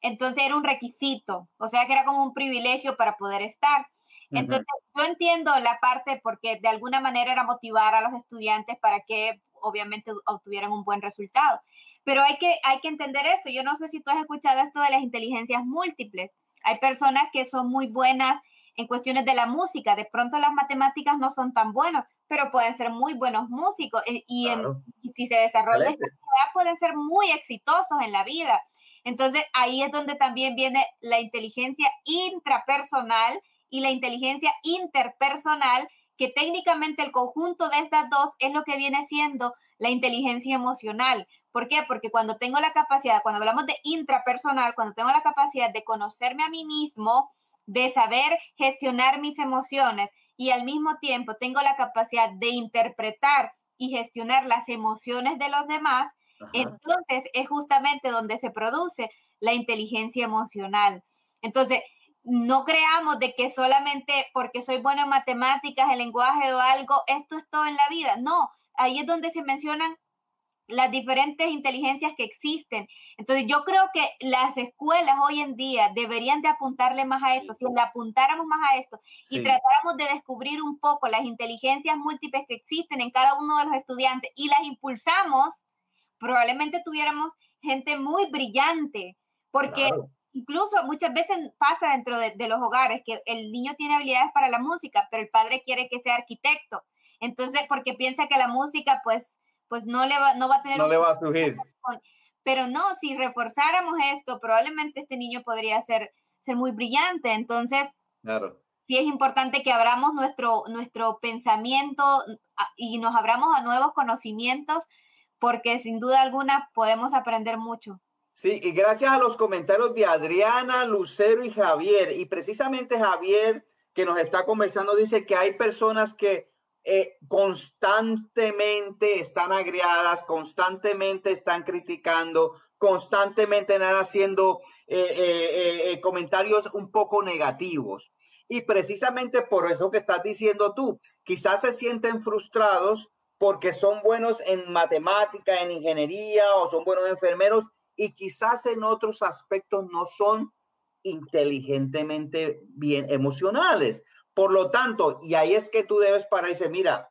Entonces era un requisito, o sea que era como un privilegio para poder estar. Entonces yo entiendo la parte porque de alguna manera era motivar a los estudiantes para que obviamente obtuvieran un buen resultado. Pero hay que, hay que entender esto. Yo no sé si tú has escuchado esto de las inteligencias múltiples. Hay personas que son muy buenas en cuestiones de la música. De pronto las matemáticas no son tan buenos, pero pueden ser muy buenos músicos eh, y, si se desarrollan pueden ser muy exitosos en la vida. Entonces ahí es donde también viene la inteligencia intrapersonal y la inteligencia interpersonal, que técnicamente el conjunto de estas dos es lo que viene siendo la inteligencia emocional. ¿Por qué? Porque cuando tengo la capacidad, cuando hablamos de intrapersonal, cuando tengo la capacidad de conocerme a mí mismo, de saber gestionar mis emociones y al mismo tiempo tengo la capacidad de interpretar y gestionar las emociones de los demás, entonces es justamente donde se produce la inteligencia emocional. Entonces, no creamos de que solamente porque soy bueno en matemáticas, en lenguaje o algo, esto es todo en la vida. No, ahí es donde se mencionan las diferentes inteligencias que existen. Entonces, yo creo que las escuelas hoy en día deberían de apuntarle más a esto. Si le apuntáramos más a esto y tratáramos de descubrir un poco las inteligencias múltiples que existen en cada uno de los estudiantes y las impulsamos, probablemente tuviéramos gente muy brillante, porque incluso muchas veces pasa dentro de, de los hogares que el niño tiene habilidades para la música, pero el padre quiere que sea arquitecto. Entonces, porque piensa que la música, pues, pues no le va, no va a tener... No le va a surgir. Pero no, si reforzáramos esto, probablemente este niño podría ser, ser muy brillante. Entonces, claro. sí es importante que abramos nuestro, nuestro pensamiento y nos abramos a nuevos conocimientos, porque sin duda alguna podemos aprender mucho. Sí, y gracias a los comentarios de Adriana, Lucero y Javier. Y precisamente Javier, que nos está conversando, dice que hay personas que eh, constantemente están agriadas, constantemente están criticando, constantemente están haciendo eh, eh, comentarios un poco negativos. Y precisamente por eso que estás diciendo tú, quizás se sienten frustrados porque son buenos en matemática, en ingeniería o son buenos enfermeros y quizás en otros aspectos no son inteligentemente bien emocionales. Por lo tanto, y ahí es que tú debes parar y decir, mira,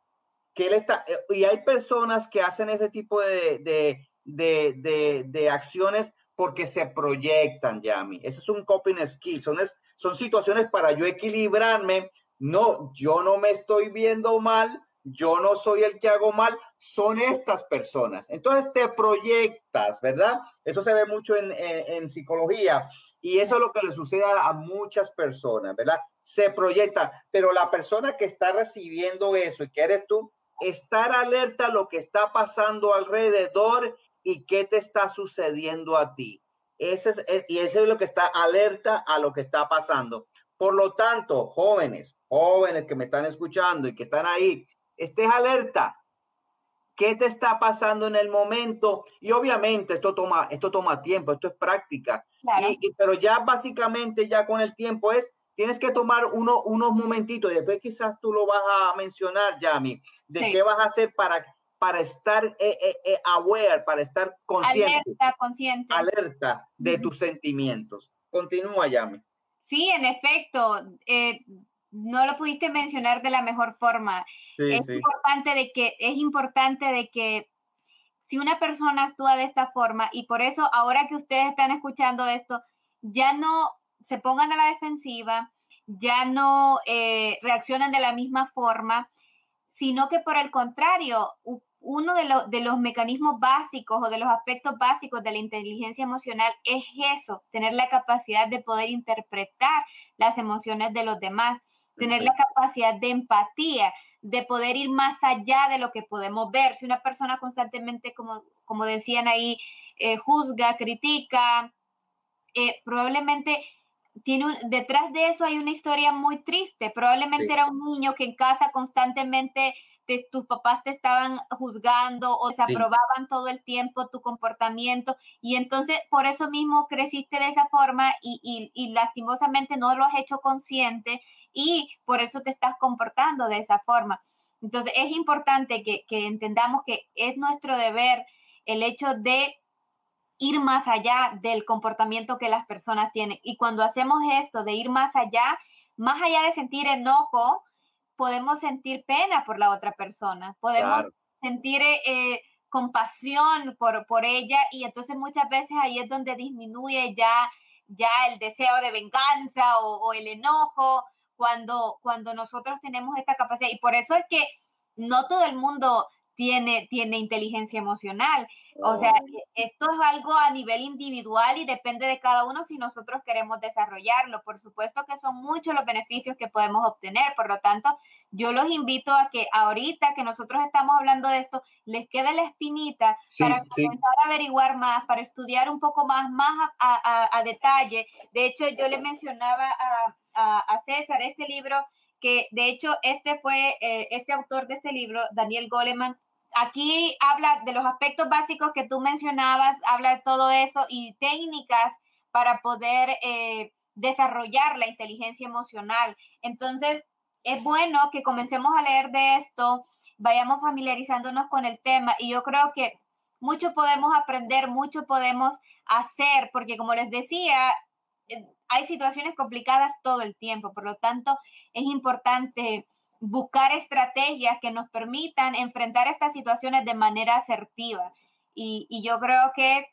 que él está, eh, y hay personas que hacen ese tipo de, de, de, de acciones porque se proyectan, Yami. Eso es un coping skill, son, son situaciones para yo equilibrarme. No, yo no me estoy viendo mal, yo no soy el que hago mal, son estas personas. Entonces te proyectas, ¿verdad? Eso se ve mucho en, psicología y eso es lo que le sucede a muchas personas, ¿verdad? Se proyecta, pero la persona que está recibiendo eso y que eres tú, estar alerta a lo que está pasando alrededor y qué te está sucediendo a ti. Ese es, y eso es lo que está alerta a lo que está pasando. Por lo tanto, jóvenes, jóvenes que me están escuchando y que están ahí, estés alerta. ¿Qué te está pasando en el momento? Y obviamente esto toma, esto toma tiempo, esto es práctica. pero ya básicamente ya con el tiempo es, tienes que tomar uno, unos momentitos y después quizás tú lo vas a mencionar, Yami, de qué vas a hacer para, para estar eh, eh, eh, aware, para estar consciente. Alerta, consciente. Alerta de tus sentimientos. Continúa, Yami. Sí, en efecto no lo pudiste mencionar de la mejor forma. es importante de que es importante de que si una persona actúa de esta forma y por eso ahora que ustedes están escuchando esto, ya no se pongan a la defensiva, ya no eh, reaccionan de la misma forma, sino que por el contrario, uno de, de, los mecanismos básicos o de los aspectos básicos de la inteligencia emocional es eso, tener la capacidad de poder interpretar las emociones de los demás tener la capacidad de empatía, de poder ir más allá de lo que podemos ver. Si una persona constantemente, como, como decían ahí, eh, juzga, critica, eh, probablemente tiene un, detrás de eso hay una historia muy triste. Probablemente era un niño que en casa constantemente tus papás te estaban juzgando o desaprobaban todo el tiempo tu comportamiento y entonces por eso mismo creciste de esa forma y, y, y lastimosamente no lo has hecho consciente y por eso te estás comportando de esa forma. Entonces es importante que, entendamos que es nuestro deber el hecho de ir más allá del comportamiento que las personas tienen. Y cuando hacemos esto de ir más allá, más allá de sentir enojo, podemos sentir pena por la otra persona, podemos sentir eh, compasión por, por ella y entonces muchas veces ahí es donde disminuye ya, ya el deseo de venganza o el enojo cuando, cuando nosotros tenemos esta capacidad. Y por eso es que no todo el mundo tiene, tiene inteligencia emocional. O sea, oh. esto es algo a nivel individual y depende de cada uno si nosotros queremos desarrollarlo. Por supuesto que son muchos los beneficios que podemos obtener. Por lo tanto, yo los invito a que ahorita que nosotros estamos hablando de esto, les quede la espinita para comenzar a averiguar más, para estudiar un poco más, más a, a detalle. De hecho, yo le mencionaba a a, César este libro, que de hecho este fue, eh, este autor de este libro, Daniel Goleman, aquí habla de los aspectos básicos que tú mencionabas, habla de todo eso y técnicas para poder eh, desarrollar la inteligencia emocional. Entonces, es bueno que comencemos a leer de esto, vayamos familiarizándonos con el tema y yo creo que mucho podemos aprender, mucho podemos hacer, porque como les decía, hay situaciones complicadas todo el tiempo, por lo tanto es importante buscar estrategias que nos permitan enfrentar estas situaciones de manera asertiva y, yo creo que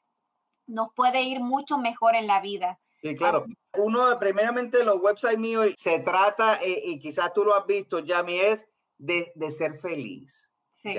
nos puede ir mucho mejor en la vida. Sí, claro. Uno, primeramente, los websites míos se trata, eh, y quizás tú lo has visto, Yami, es de, de ser feliz. Sí.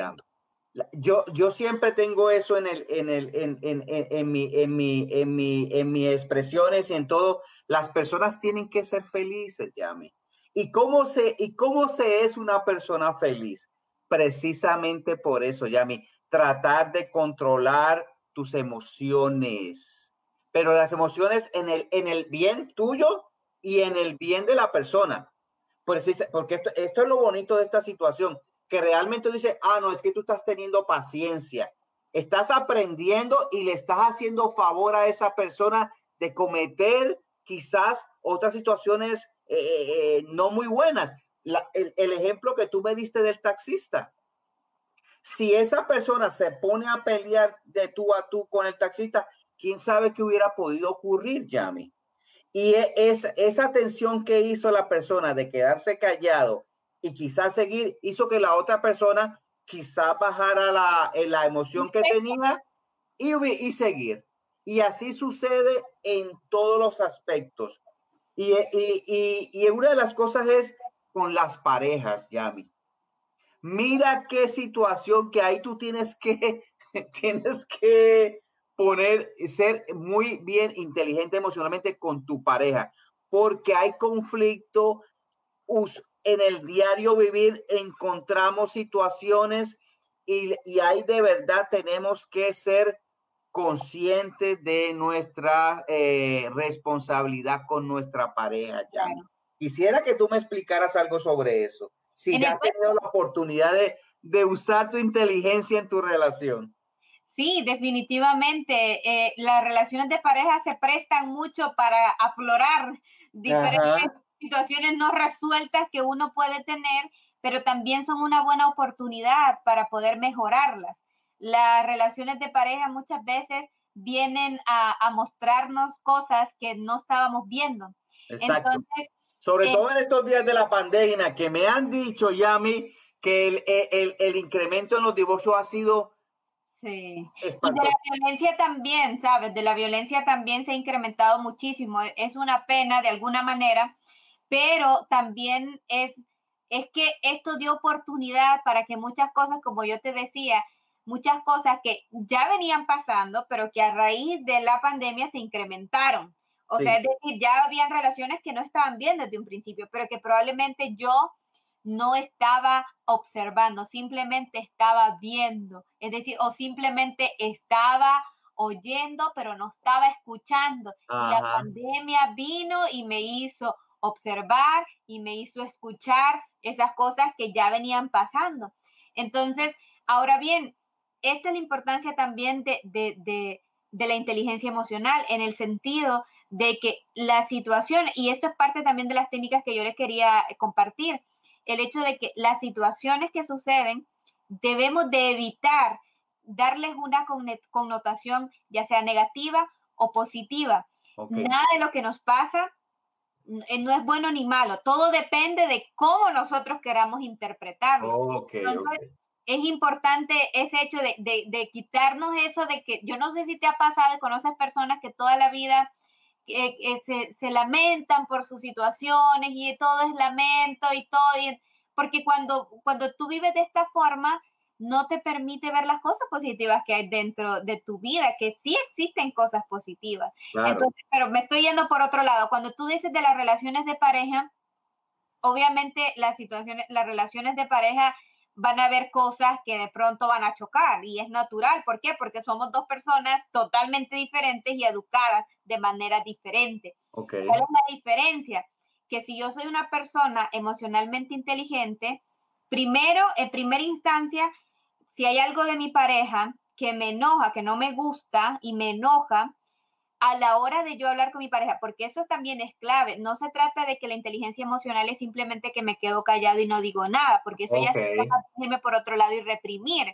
Yo, yo siempre tengo eso en, el, en, el, en, en, en, mi, en, mi, en, mi, en mis expresiones y en todo. Las personas tienen que ser felices, Yami. ¿Y cómo, se, ¿Y cómo se es una persona feliz? Precisamente por eso, Yami. Tratar de controlar tus emociones. Pero las emociones en el, en el bien tuyo y en el bien de la persona. Porque esto, esto es lo bonito de esta situación que realmente dice, ah, no, es que tú estás teniendo paciencia, estás aprendiendo y le estás haciendo favor a esa persona de cometer quizás otras situaciones eh, no muy buenas. el, el ejemplo que tú me diste del taxista. Si esa persona se pone a pelear de tú a tú con el taxista, quién sabe qué hubiera podido ocurrir, Yami. Y e, es, esa tensión que hizo la persona de quedarse callado y quizás seguir hizo que la otra persona quizás bajara la, eh, la emoción que tenía y, y seguir. Y así sucede en todos los aspectos. Y, y, y, y, una de las cosas es con las parejas, Yami. Mira qué situación que ahí tú tienes que, tienes que poner, ser muy bien inteligente emocionalmente con tu pareja, porque hay conflicto en el diario vivir, encontramos situaciones y, y ahí de verdad tenemos que ser conscientes de nuestra eh, responsabilidad con nuestra pareja. Ya. Quisiera que tú me explicaras algo sobre eso. Si ya has tenido la oportunidad de, de, usar tu inteligencia en tu relación. Sí, definitivamente. Eh, las relaciones de pareja se prestan mucho para aflorar diferentes situaciones no resueltas que uno puede tener, pero también son una buena oportunidad para poder mejorarlas las relaciones de pareja muchas veces vienen a, mostrarnos cosas que no estábamos viendo. Exacto. Entonces, Sobre eh, todo en estos días de la pandemia, que me han dicho, Yami, que el, el, el incremento en los divorcios ha sido... Sí. Y de la violencia también, ¿sabes? De la violencia también se ha incrementado muchísimo. Es una pena de alguna manera, pero también es, es que esto dio oportunidad para que muchas cosas, como yo te decía, muchas cosas que ya venían pasando, pero que a raíz de la pandemia se incrementaron. O sea, es decir, ya habían relaciones que no estaban bien desde un principio, pero que probablemente yo no estaba observando, simplemente estaba viendo, es decir, o simplemente estaba oyendo, pero no estaba escuchando. Y la pandemia vino y me hizo observar y me hizo escuchar esas cosas que ya venían pasando. Entonces, ahora bien, esta es la importancia también de, la inteligencia emocional en el sentido de que la situación, y esto es parte también de las técnicas que yo les quería compartir, el hecho de que las situaciones que suceden debemos de evitar darles una connotación ya sea negativa o positiva. Nada de lo que nos pasa eh, no es bueno ni malo, todo depende de cómo nosotros queramos interpretarlo es importante ese hecho de, de, quitarnos eso de que yo no sé si te ha pasado, conoces personas que toda la vida eh, eh, se, se, lamentan por sus situaciones y todo es lamento y todo, porque cuando, cuando tú vives de esta forma, no te permite ver las cosas positivas que hay dentro de tu vida, que sí existen cosas positivas. Entonces, pero me estoy yendo por otro lado. Cuando tú dices de las relaciones de pareja, obviamente las situaciones, las relaciones de pareja van a haber cosas que de pronto van a chocar y es natural. ¿Por qué? Porque somos dos personas totalmente diferentes y educadas de manera diferente. ¿Cuál es la diferencia? Que si yo soy una persona emocionalmente inteligente, primero, en primera instancia, si hay algo de mi pareja que me enoja, que no me gusta y me enoja, a la hora de yo hablar con mi pareja, porque eso también es clave. No se trata de que la inteligencia emocional es simplemente que me quedo callado y no digo nada, porque eso ya se irme por otro lado y reprimir.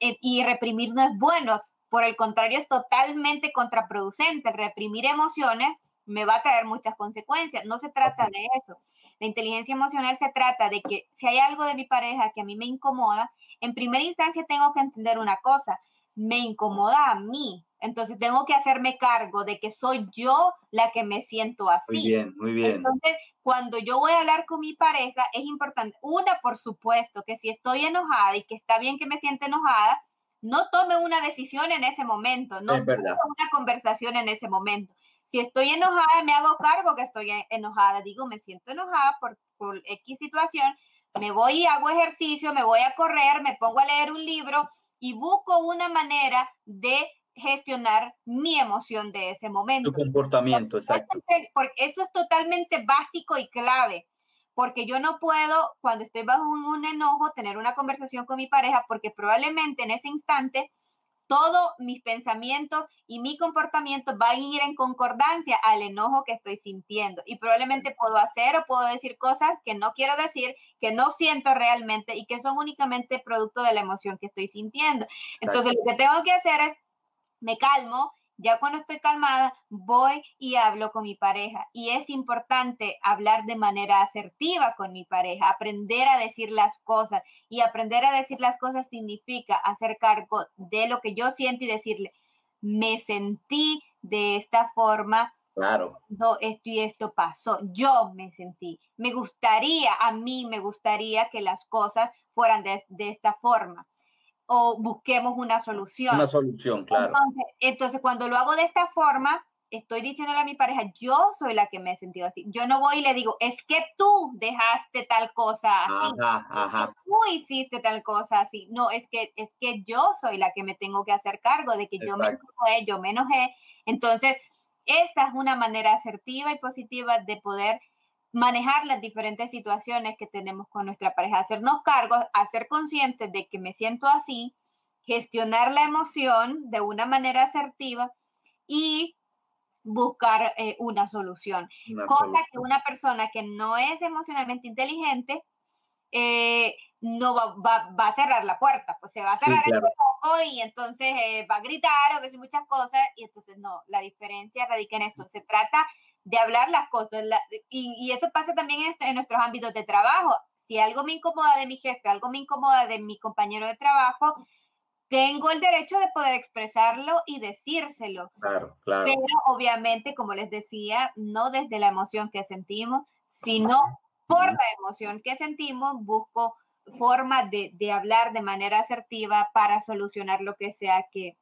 y reprimir no es bueno, por el contrario, es totalmente contraproducente. Reprimir emociones me va a traer muchas consecuencias. No se trata de eso. La inteligencia emocional se trata de que si hay algo de mi pareja que a mí me incomoda, en primera instancia tengo que entender una cosa, me incomoda a mí, entonces tengo que hacerme cargo de que soy yo la que me siento así. Muy bien, muy bien. Entonces, cuando yo voy a hablar con mi pareja, es importante, una, por supuesto, que si estoy enojada y que está bien que me siente enojada, no tome una decisión en ese momento, no tome una conversación en ese momento. Si estoy enojada, me hago cargo que estoy enojada. Digo, me siento enojada por, por X situación, me voy y hago ejercicio, me voy a correr, me pongo a leer un libro y busco una manera de gestionar mi emoción de ese momento. Tu comportamiento, exacto. Porque eso es totalmente básico y clave, porque yo no puedo, cuando estoy bajo un, enojo, tener una conversación con mi pareja, porque probablemente en ese instante todos mis pensamientos y mi comportamiento van a ir en concordancia al enojo que estoy sintiendo. Y probablemente puedo hacer o puedo decir cosas que no quiero decir, que no siento realmente y que son únicamente producto de la emoción que estoy sintiendo. Entonces, lo que tengo que hacer es me calmo Ya cuando estoy calmada, voy y hablo con mi pareja. Y es importante hablar de manera asertiva con mi pareja, aprender a decir las cosas. Y aprender a decir las cosas significa hacer cargo de lo que yo siento y decirle, me sentí de esta forma. Claro. esto y esto pasó. Yo me sentí. Me gustaría, a mí me gustaría que las cosas fueran de, de esta forma o busquemos una solución. Una solución, claro. Entonces, cuando lo hago de esta forma, estoy diciéndole a mi pareja, yo soy la que me he sentido así. Yo no voy y le digo, es que tú dejaste tal cosa así. Ajá, ajá. Tú hiciste tal cosa así. No, es que, es que yo soy la que me tengo que hacer cargo de que yo me enojé, yo me enojé. Entonces, esta es una manera asertiva y positiva de poder manejar las diferentes situaciones que tenemos con nuestra pareja, hacernos cargo, hacer conscientes de que me siento así, gestionar la emoción de una manera asertiva y buscar eh, una solución. Cosa que una persona que no es emocionalmente inteligente eh, no va, a cerrar la puerta, pues se va a cerrar el ojo y entonces eh, va a gritar o decir muchas cosas y entonces no, la diferencia radica en esto. Se trata de hablar las cosas. y, eso pasa también este, en, nuestros ámbitos de trabajo. Si algo me incomoda de mi jefe, algo me incomoda de mi compañero de trabajo, tengo el derecho de poder expresarlo y decírselo. Claro, claro. Pero obviamente, como les decía, no desde la emoción que sentimos, sino por la emoción que sentimos, busco formas de, hablar de manera asertiva para solucionar lo que sea que,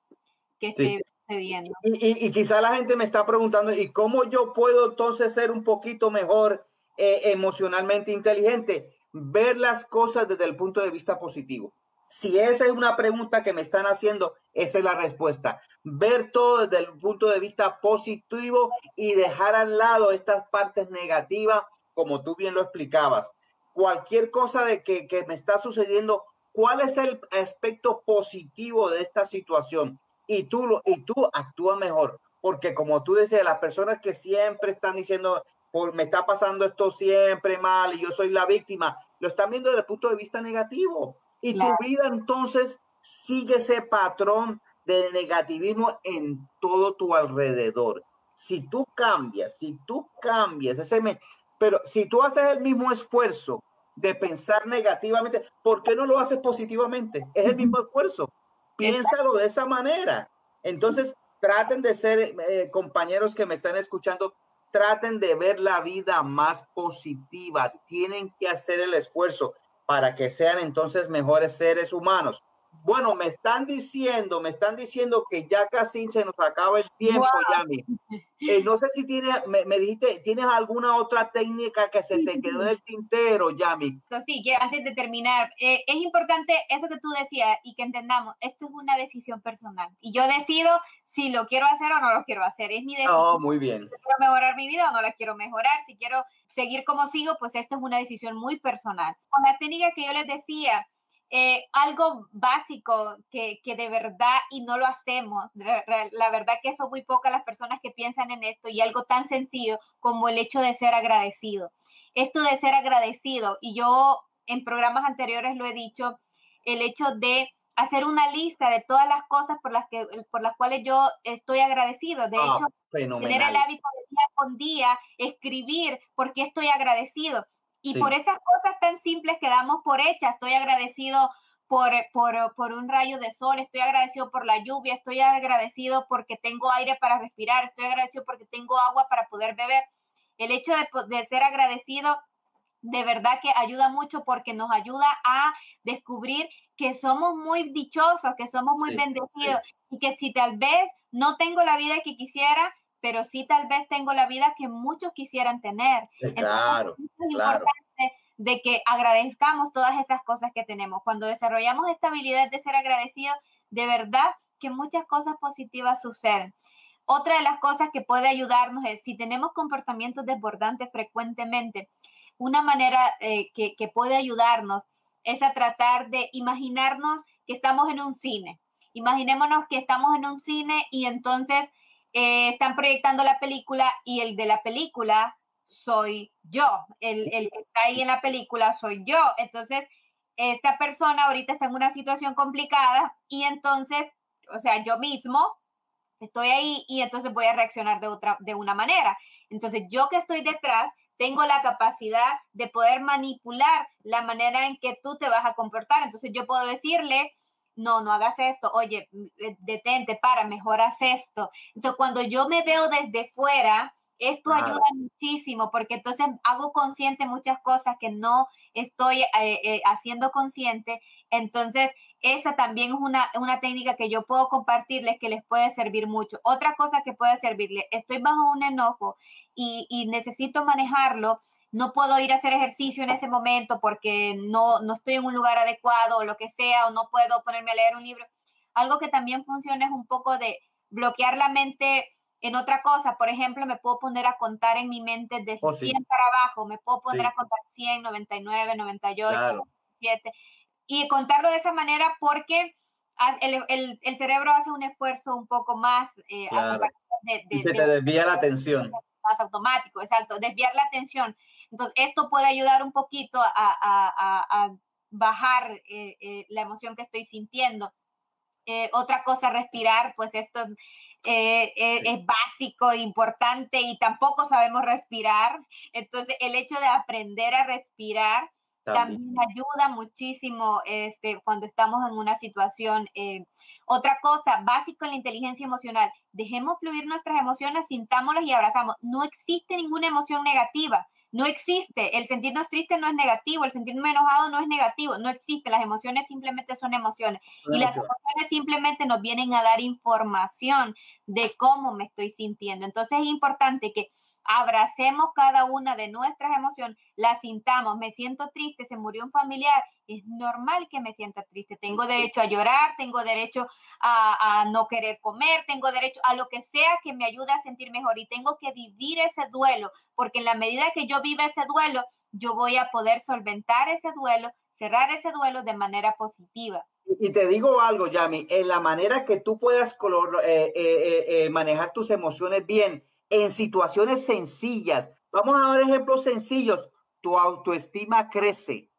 que esté y, y, quizá la gente me está preguntando, ¿y cómo yo puedo entonces ser un poquito mejor eh, emocionalmente inteligente? Ver las cosas desde el punto de vista positivo. Si esa es una pregunta que me están haciendo, esa es la respuesta. Ver todo desde el punto de vista positivo y dejar al lado estas partes negativas, como tú bien lo explicabas. Cualquier cosa de que, que me está sucediendo, ¿cuál es el aspecto positivo de esta situación? Y tú, lo, y tú actúas mejor. Porque como tú decías, las personas que siempre están diciendo, por, me está pasando esto siempre mal y yo soy la víctima, lo están viendo desde el punto de vista negativo. Y tu vida entonces sigue ese patrón de negativismo en todo tu alrededor. Si tú cambias, si tú cambias ese... pero si tú haces el mismo esfuerzo de pensar negativamente, ¿por qué no lo haces positivamente? Es el mismo esfuerzo. Piénsalo de esa manera. Entonces, traten de ser eh, compañeros que me están escuchando, traten de ver la vida más positiva. Tienen que hacer el esfuerzo para que sean entonces mejores seres humanos. Bueno, me están diciendo, me están diciendo que ya casi se nos acaba el tiempo, Yami. Eh, no sé si tienes, me, dijiste, ¿tienes alguna otra técnica que se te quedó en el tintero, Yami? Sí, que antes de terminar, eh, es importante eso que tú decías y que entendamos, esto es una decisión personal. Y yo decido si lo quiero hacer o no lo quiero hacer. Es mi decisión. Oh, muy bien. Si quiero mejorar mi vida o no la quiero mejorar. Si quiero seguir como sigo, pues esto es una decisión muy personal. Con la técnica que yo les decía, eh, algo básico que, que, de verdad y no lo hacemos. La verdad que son muy pocas las personas que piensan en esto y algo tan sencillo como el hecho de ser agradecido. Esto de ser agradecido, y yo en programas anteriores lo he dicho, el hecho de hacer una lista de todas las cosas por las, que, por las cuales yo estoy agradecido. De ah, hecho, tener el hábito de día con día, escribir por qué estoy agradecido. Y por esas cosas tan simples que damos por hechas, estoy agradecido por, por, por, un rayo de sol, estoy agradecido por la lluvia, estoy agradecido porque tengo aire para respirar, estoy agradecido porque tengo agua para poder beber. El hecho de, de ser agradecido de verdad que ayuda mucho porque nos ayuda a descubrir que somos muy dichosos, que somos muy bendecidos y que si tal vez no tengo la vida que quisiera, pero sí tal vez tengo la vida que muchos quisieran tener. Claro, es importante de que agradezcamos todas esas cosas que tenemos. Cuando desarrollamos esta habilidad de ser agradecidos, de verdad que muchas cosas positivas suceden. Otra de las cosas que puede ayudarnos es si tenemos comportamientos desbordantes frecuentemente, una manera eh, que, que puede ayudarnos es a tratar de imaginarnos que estamos en un cine. Imaginémonos que estamos en un cine y entonces eh, están proyectando la película y el de la película soy yo, el, el, que está ahí en la película soy yo. Entonces, esta persona ahorita está en una situación complicada y entonces, o sea, yo mismo estoy ahí y entonces voy a reaccionar de otra, de una manera. Entonces yo que estoy detrás, tengo la capacidad de poder manipular la manera en que tú te vas a comportar. Entonces yo puedo decirle, no, no hagas esto, oye, eh, detente, para, mejor haz esto. Entonces cuando yo me veo desde fuera, esto ayuda muchísimo porque entonces hago consciente muchas cosas que no estoy eh, eh, haciendo consciente. Entonces, esa también es una, una, técnica que yo puedo compartirles que les puede servir mucho. Otra cosa que puede servirle, estoy bajo un enojo y, y, necesito manejarlo, no puedo ir a hacer ejercicio en ese momento porque no, no estoy en un lugar adecuado o lo que sea, o no puedo ponerme a leer un libro. Algo que también funciona es un poco de bloquear la mente en otra cosa. Por ejemplo, me puedo poner a contar en mi mente desde 100 para abajo, me puedo poner a contar 100, 99, 98, 97 y contarlo de esa manera porque el, el, el cerebro hace un esfuerzo un poco más eh, y se te desvía la atención. Más automático, exacto, desviar la atención. Entonces, esto puede ayudar un poquito a, a, a bajar eh, eh, la emoción que estoy sintiendo. otra cosa, respirar, pues esto eh, eh, es básico, importante y tampoco sabemos respirar. Entonces, el hecho de aprender a respirar también, ayuda muchísimo este, cuando estamos en una situación. Eh, otra cosa, básico en la inteligencia emocional, dejemos fluir nuestras emociones, sintámoslas y abrazamos. No existe ninguna emoción negativa no existe. El sentirnos triste no es negativo, el sentirme enojado no es negativo, no existe. Las emociones simplemente son emociones. Y las emociones simplemente nos vienen a dar información de cómo me estoy sintiendo. Entonces es importante que abracemos cada una de nuestras emociones, las sintamos, me siento triste, se murió un familiar, es normal que me sienta triste, tengo derecho a llorar, tengo derecho a, no querer comer, tengo derecho a lo que sea que me ayude a sentir mejor y tengo que vivir ese duelo, porque en la medida que yo viva ese duelo, yo voy a poder solventar ese duelo, cerrar ese duelo de manera positiva. Y te digo algo, Yami, en la manera que tú puedas eh, eh, eh, manejar tus emociones bien, en situaciones sencillas. Vamos a ver ejemplos sencillos. Tu autoestima crece.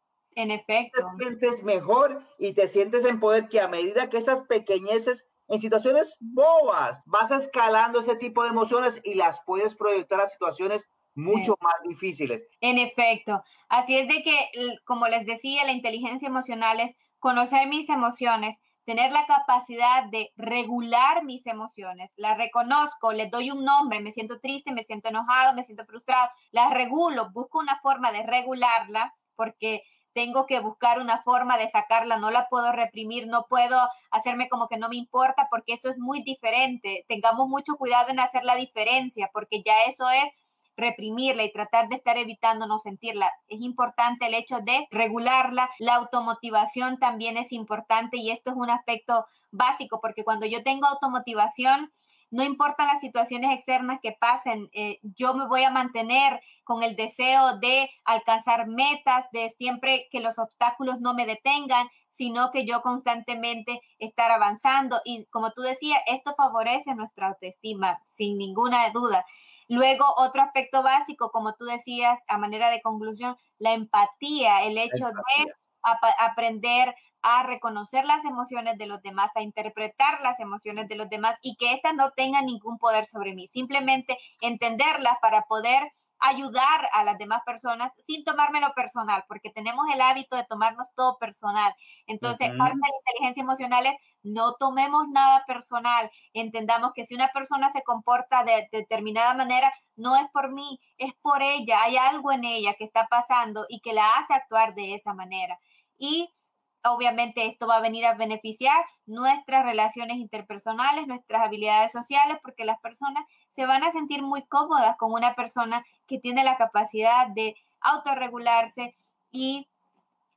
En efecto. Te sientes mejor y te sientes en poder que a medida que esas pequeñeces en situaciones bobas vas escalando ese tipo de emociones y las puedes proyectar a situaciones mucho más difíciles. En efecto. Así es de que, como les decía, la inteligencia emocional es conocer mis emociones, tener la capacidad de regular mis emociones. Las reconozco, les doy un nombre, me siento triste, me siento enojado, me siento frustrado, las regulo, busco una forma de regularla porque tengo que buscar una forma de sacarla, no la puedo reprimir, no puedo hacerme como que no me importa porque eso es muy diferente. Tengamos mucho cuidado en hacer la diferencia porque ya eso es reprimirla y tratar de estar evitando no sentirla. Es importante el hecho de regularla. La automotivación también es importante y esto es un aspecto básico porque cuando yo tengo automotivación, no importan las situaciones externas que pasen, eh, yo me voy a mantener con el deseo de alcanzar metas, de siempre que los obstáculos no me detengan, sino que yo constantemente estar avanzando. Y como tú decías, esto favorece nuestra autoestima, sin ninguna duda. Luego, otro aspecto básico, como tú decías, a manera de conclusión, la empatía, el hecho de aprender a reconocer las emociones de los demás, a interpretar las emociones de los demás y que éstas no tengan ningún poder sobre mí, simplemente entenderlas para poder ayudar a las demás personas sin tomármelo personal, porque tenemos el hábito de tomarnos todo personal. Entonces, parte de la inteligencia emocional es no tomemos nada personal, entendamos que si una persona se comporta de, determinada manera, no es por mí, es por ella, hay algo en ella que está pasando y que la hace actuar de esa manera. Y obviamente esto va a venir a beneficiar nuestras relaciones interpersonales, nuestras habilidades sociales, porque las personas se van a sentir muy cómodas con una persona que tiene la capacidad de autorregularse y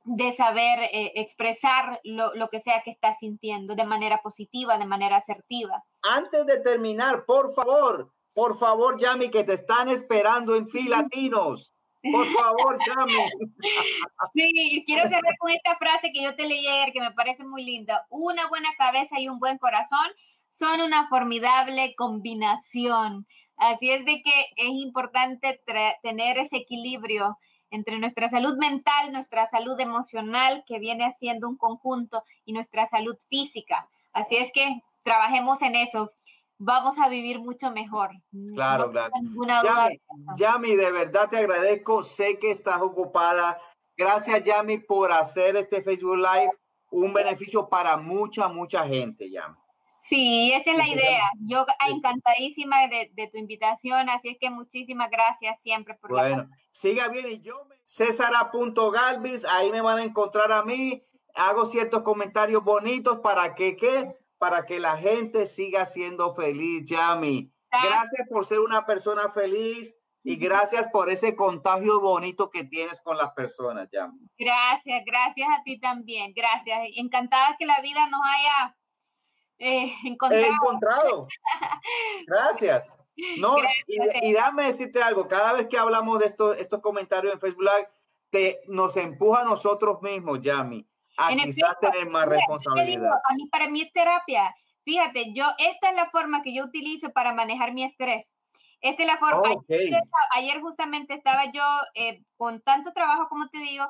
de saber eh, expresar lo, lo, que sea que está sintiendo de manera positiva, de manera asertiva. Antes de terminar, por favor, por favor, Yami, que te están esperando en Filatinos. Por favor, Yami. Sí, quiero cerrar con esta frase que yo te leí ayer, que me parece muy linda. Una buena cabeza y un buen corazón son una formidable combinación. Así es de que es importante tener ese equilibrio entre nuestra salud mental, nuestra salud emocional, que viene haciendo un conjunto, y nuestra salud física. Así es que trabajemos en eso. vamos a vivir mucho mejor. Claro, claro. Yami, Yami, de verdad te agradezco. Sé que estás ocupada. Gracias, Yami, por hacer este Facebook Live un beneficio para mucha, mucha gente, Yami. Sí, esa es la idea. Yo encantadísima de, tu invitación, así es que muchísimas gracias siempre por Bueno, siga bien y yo, Césara.galvis, ahí me van a encontrar a mí. Hago ciertos comentarios bonitos para que, ¿qué? Para que la gente siga siendo feliz, Yami. Gracias por ser una persona feliz y gracias por ese contagio bonito que tienes con las personas, Yami. Gracias, gracias a ti también. Gracias. Encantada que la vida nos haya eh, encontrado. Gracias. No, y, dame decirte algo, cada vez que hablamos de estos, estos comentarios en Facebook Live, te, nos empuja a nosotros mismos, Yami, a quizás tener más responsabilidad. a mí, para mí es terapia. Fíjate, yo, esta es la forma que yo utilizo para manejar mi estrés. Esta es la forma. Ayer, justamente estaba yo eh, con tanto trabajo, como te digo,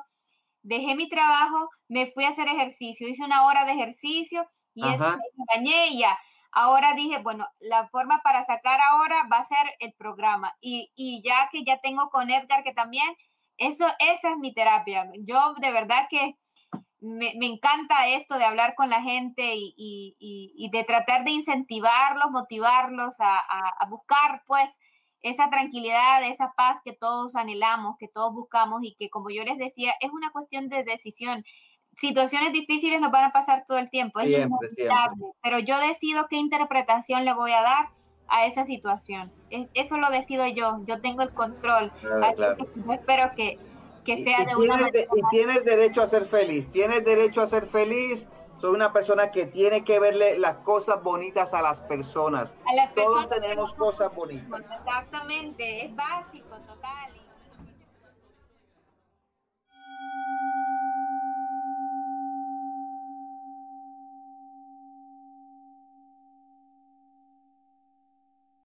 dejé mi trabajo, me fui a hacer ejercicio, hice una hora de ejercicio y eso me engañé y ya. Ahora dije, bueno, la forma para sacar ahora va a ser el programa. Y, y ya que ya tengo con Edgar, que también, eso, esa es mi terapia. Yo de verdad que me, me encanta esto de hablar con la gente y, y, y de tratar de incentivarlos, motivarlos a, a, a buscar, pues, esa tranquilidad, esa paz que todos anhelamos, que todos buscamos y que, como yo les decía, es una cuestión de decisión situaciones difíciles nos van a pasar todo el tiempo, es siempre, pero yo decido qué interpretación le voy a dar a esa situación. Eso lo decido yo, yo tengo el control. espero que, que sea de una manera. y tienes derecho a ser feliz, tienes derecho a ser feliz. Soy una persona que tiene que verle las cosas bonitas a las personas. Todos tenemos cosas bonitas. Exactamente, es básico, total.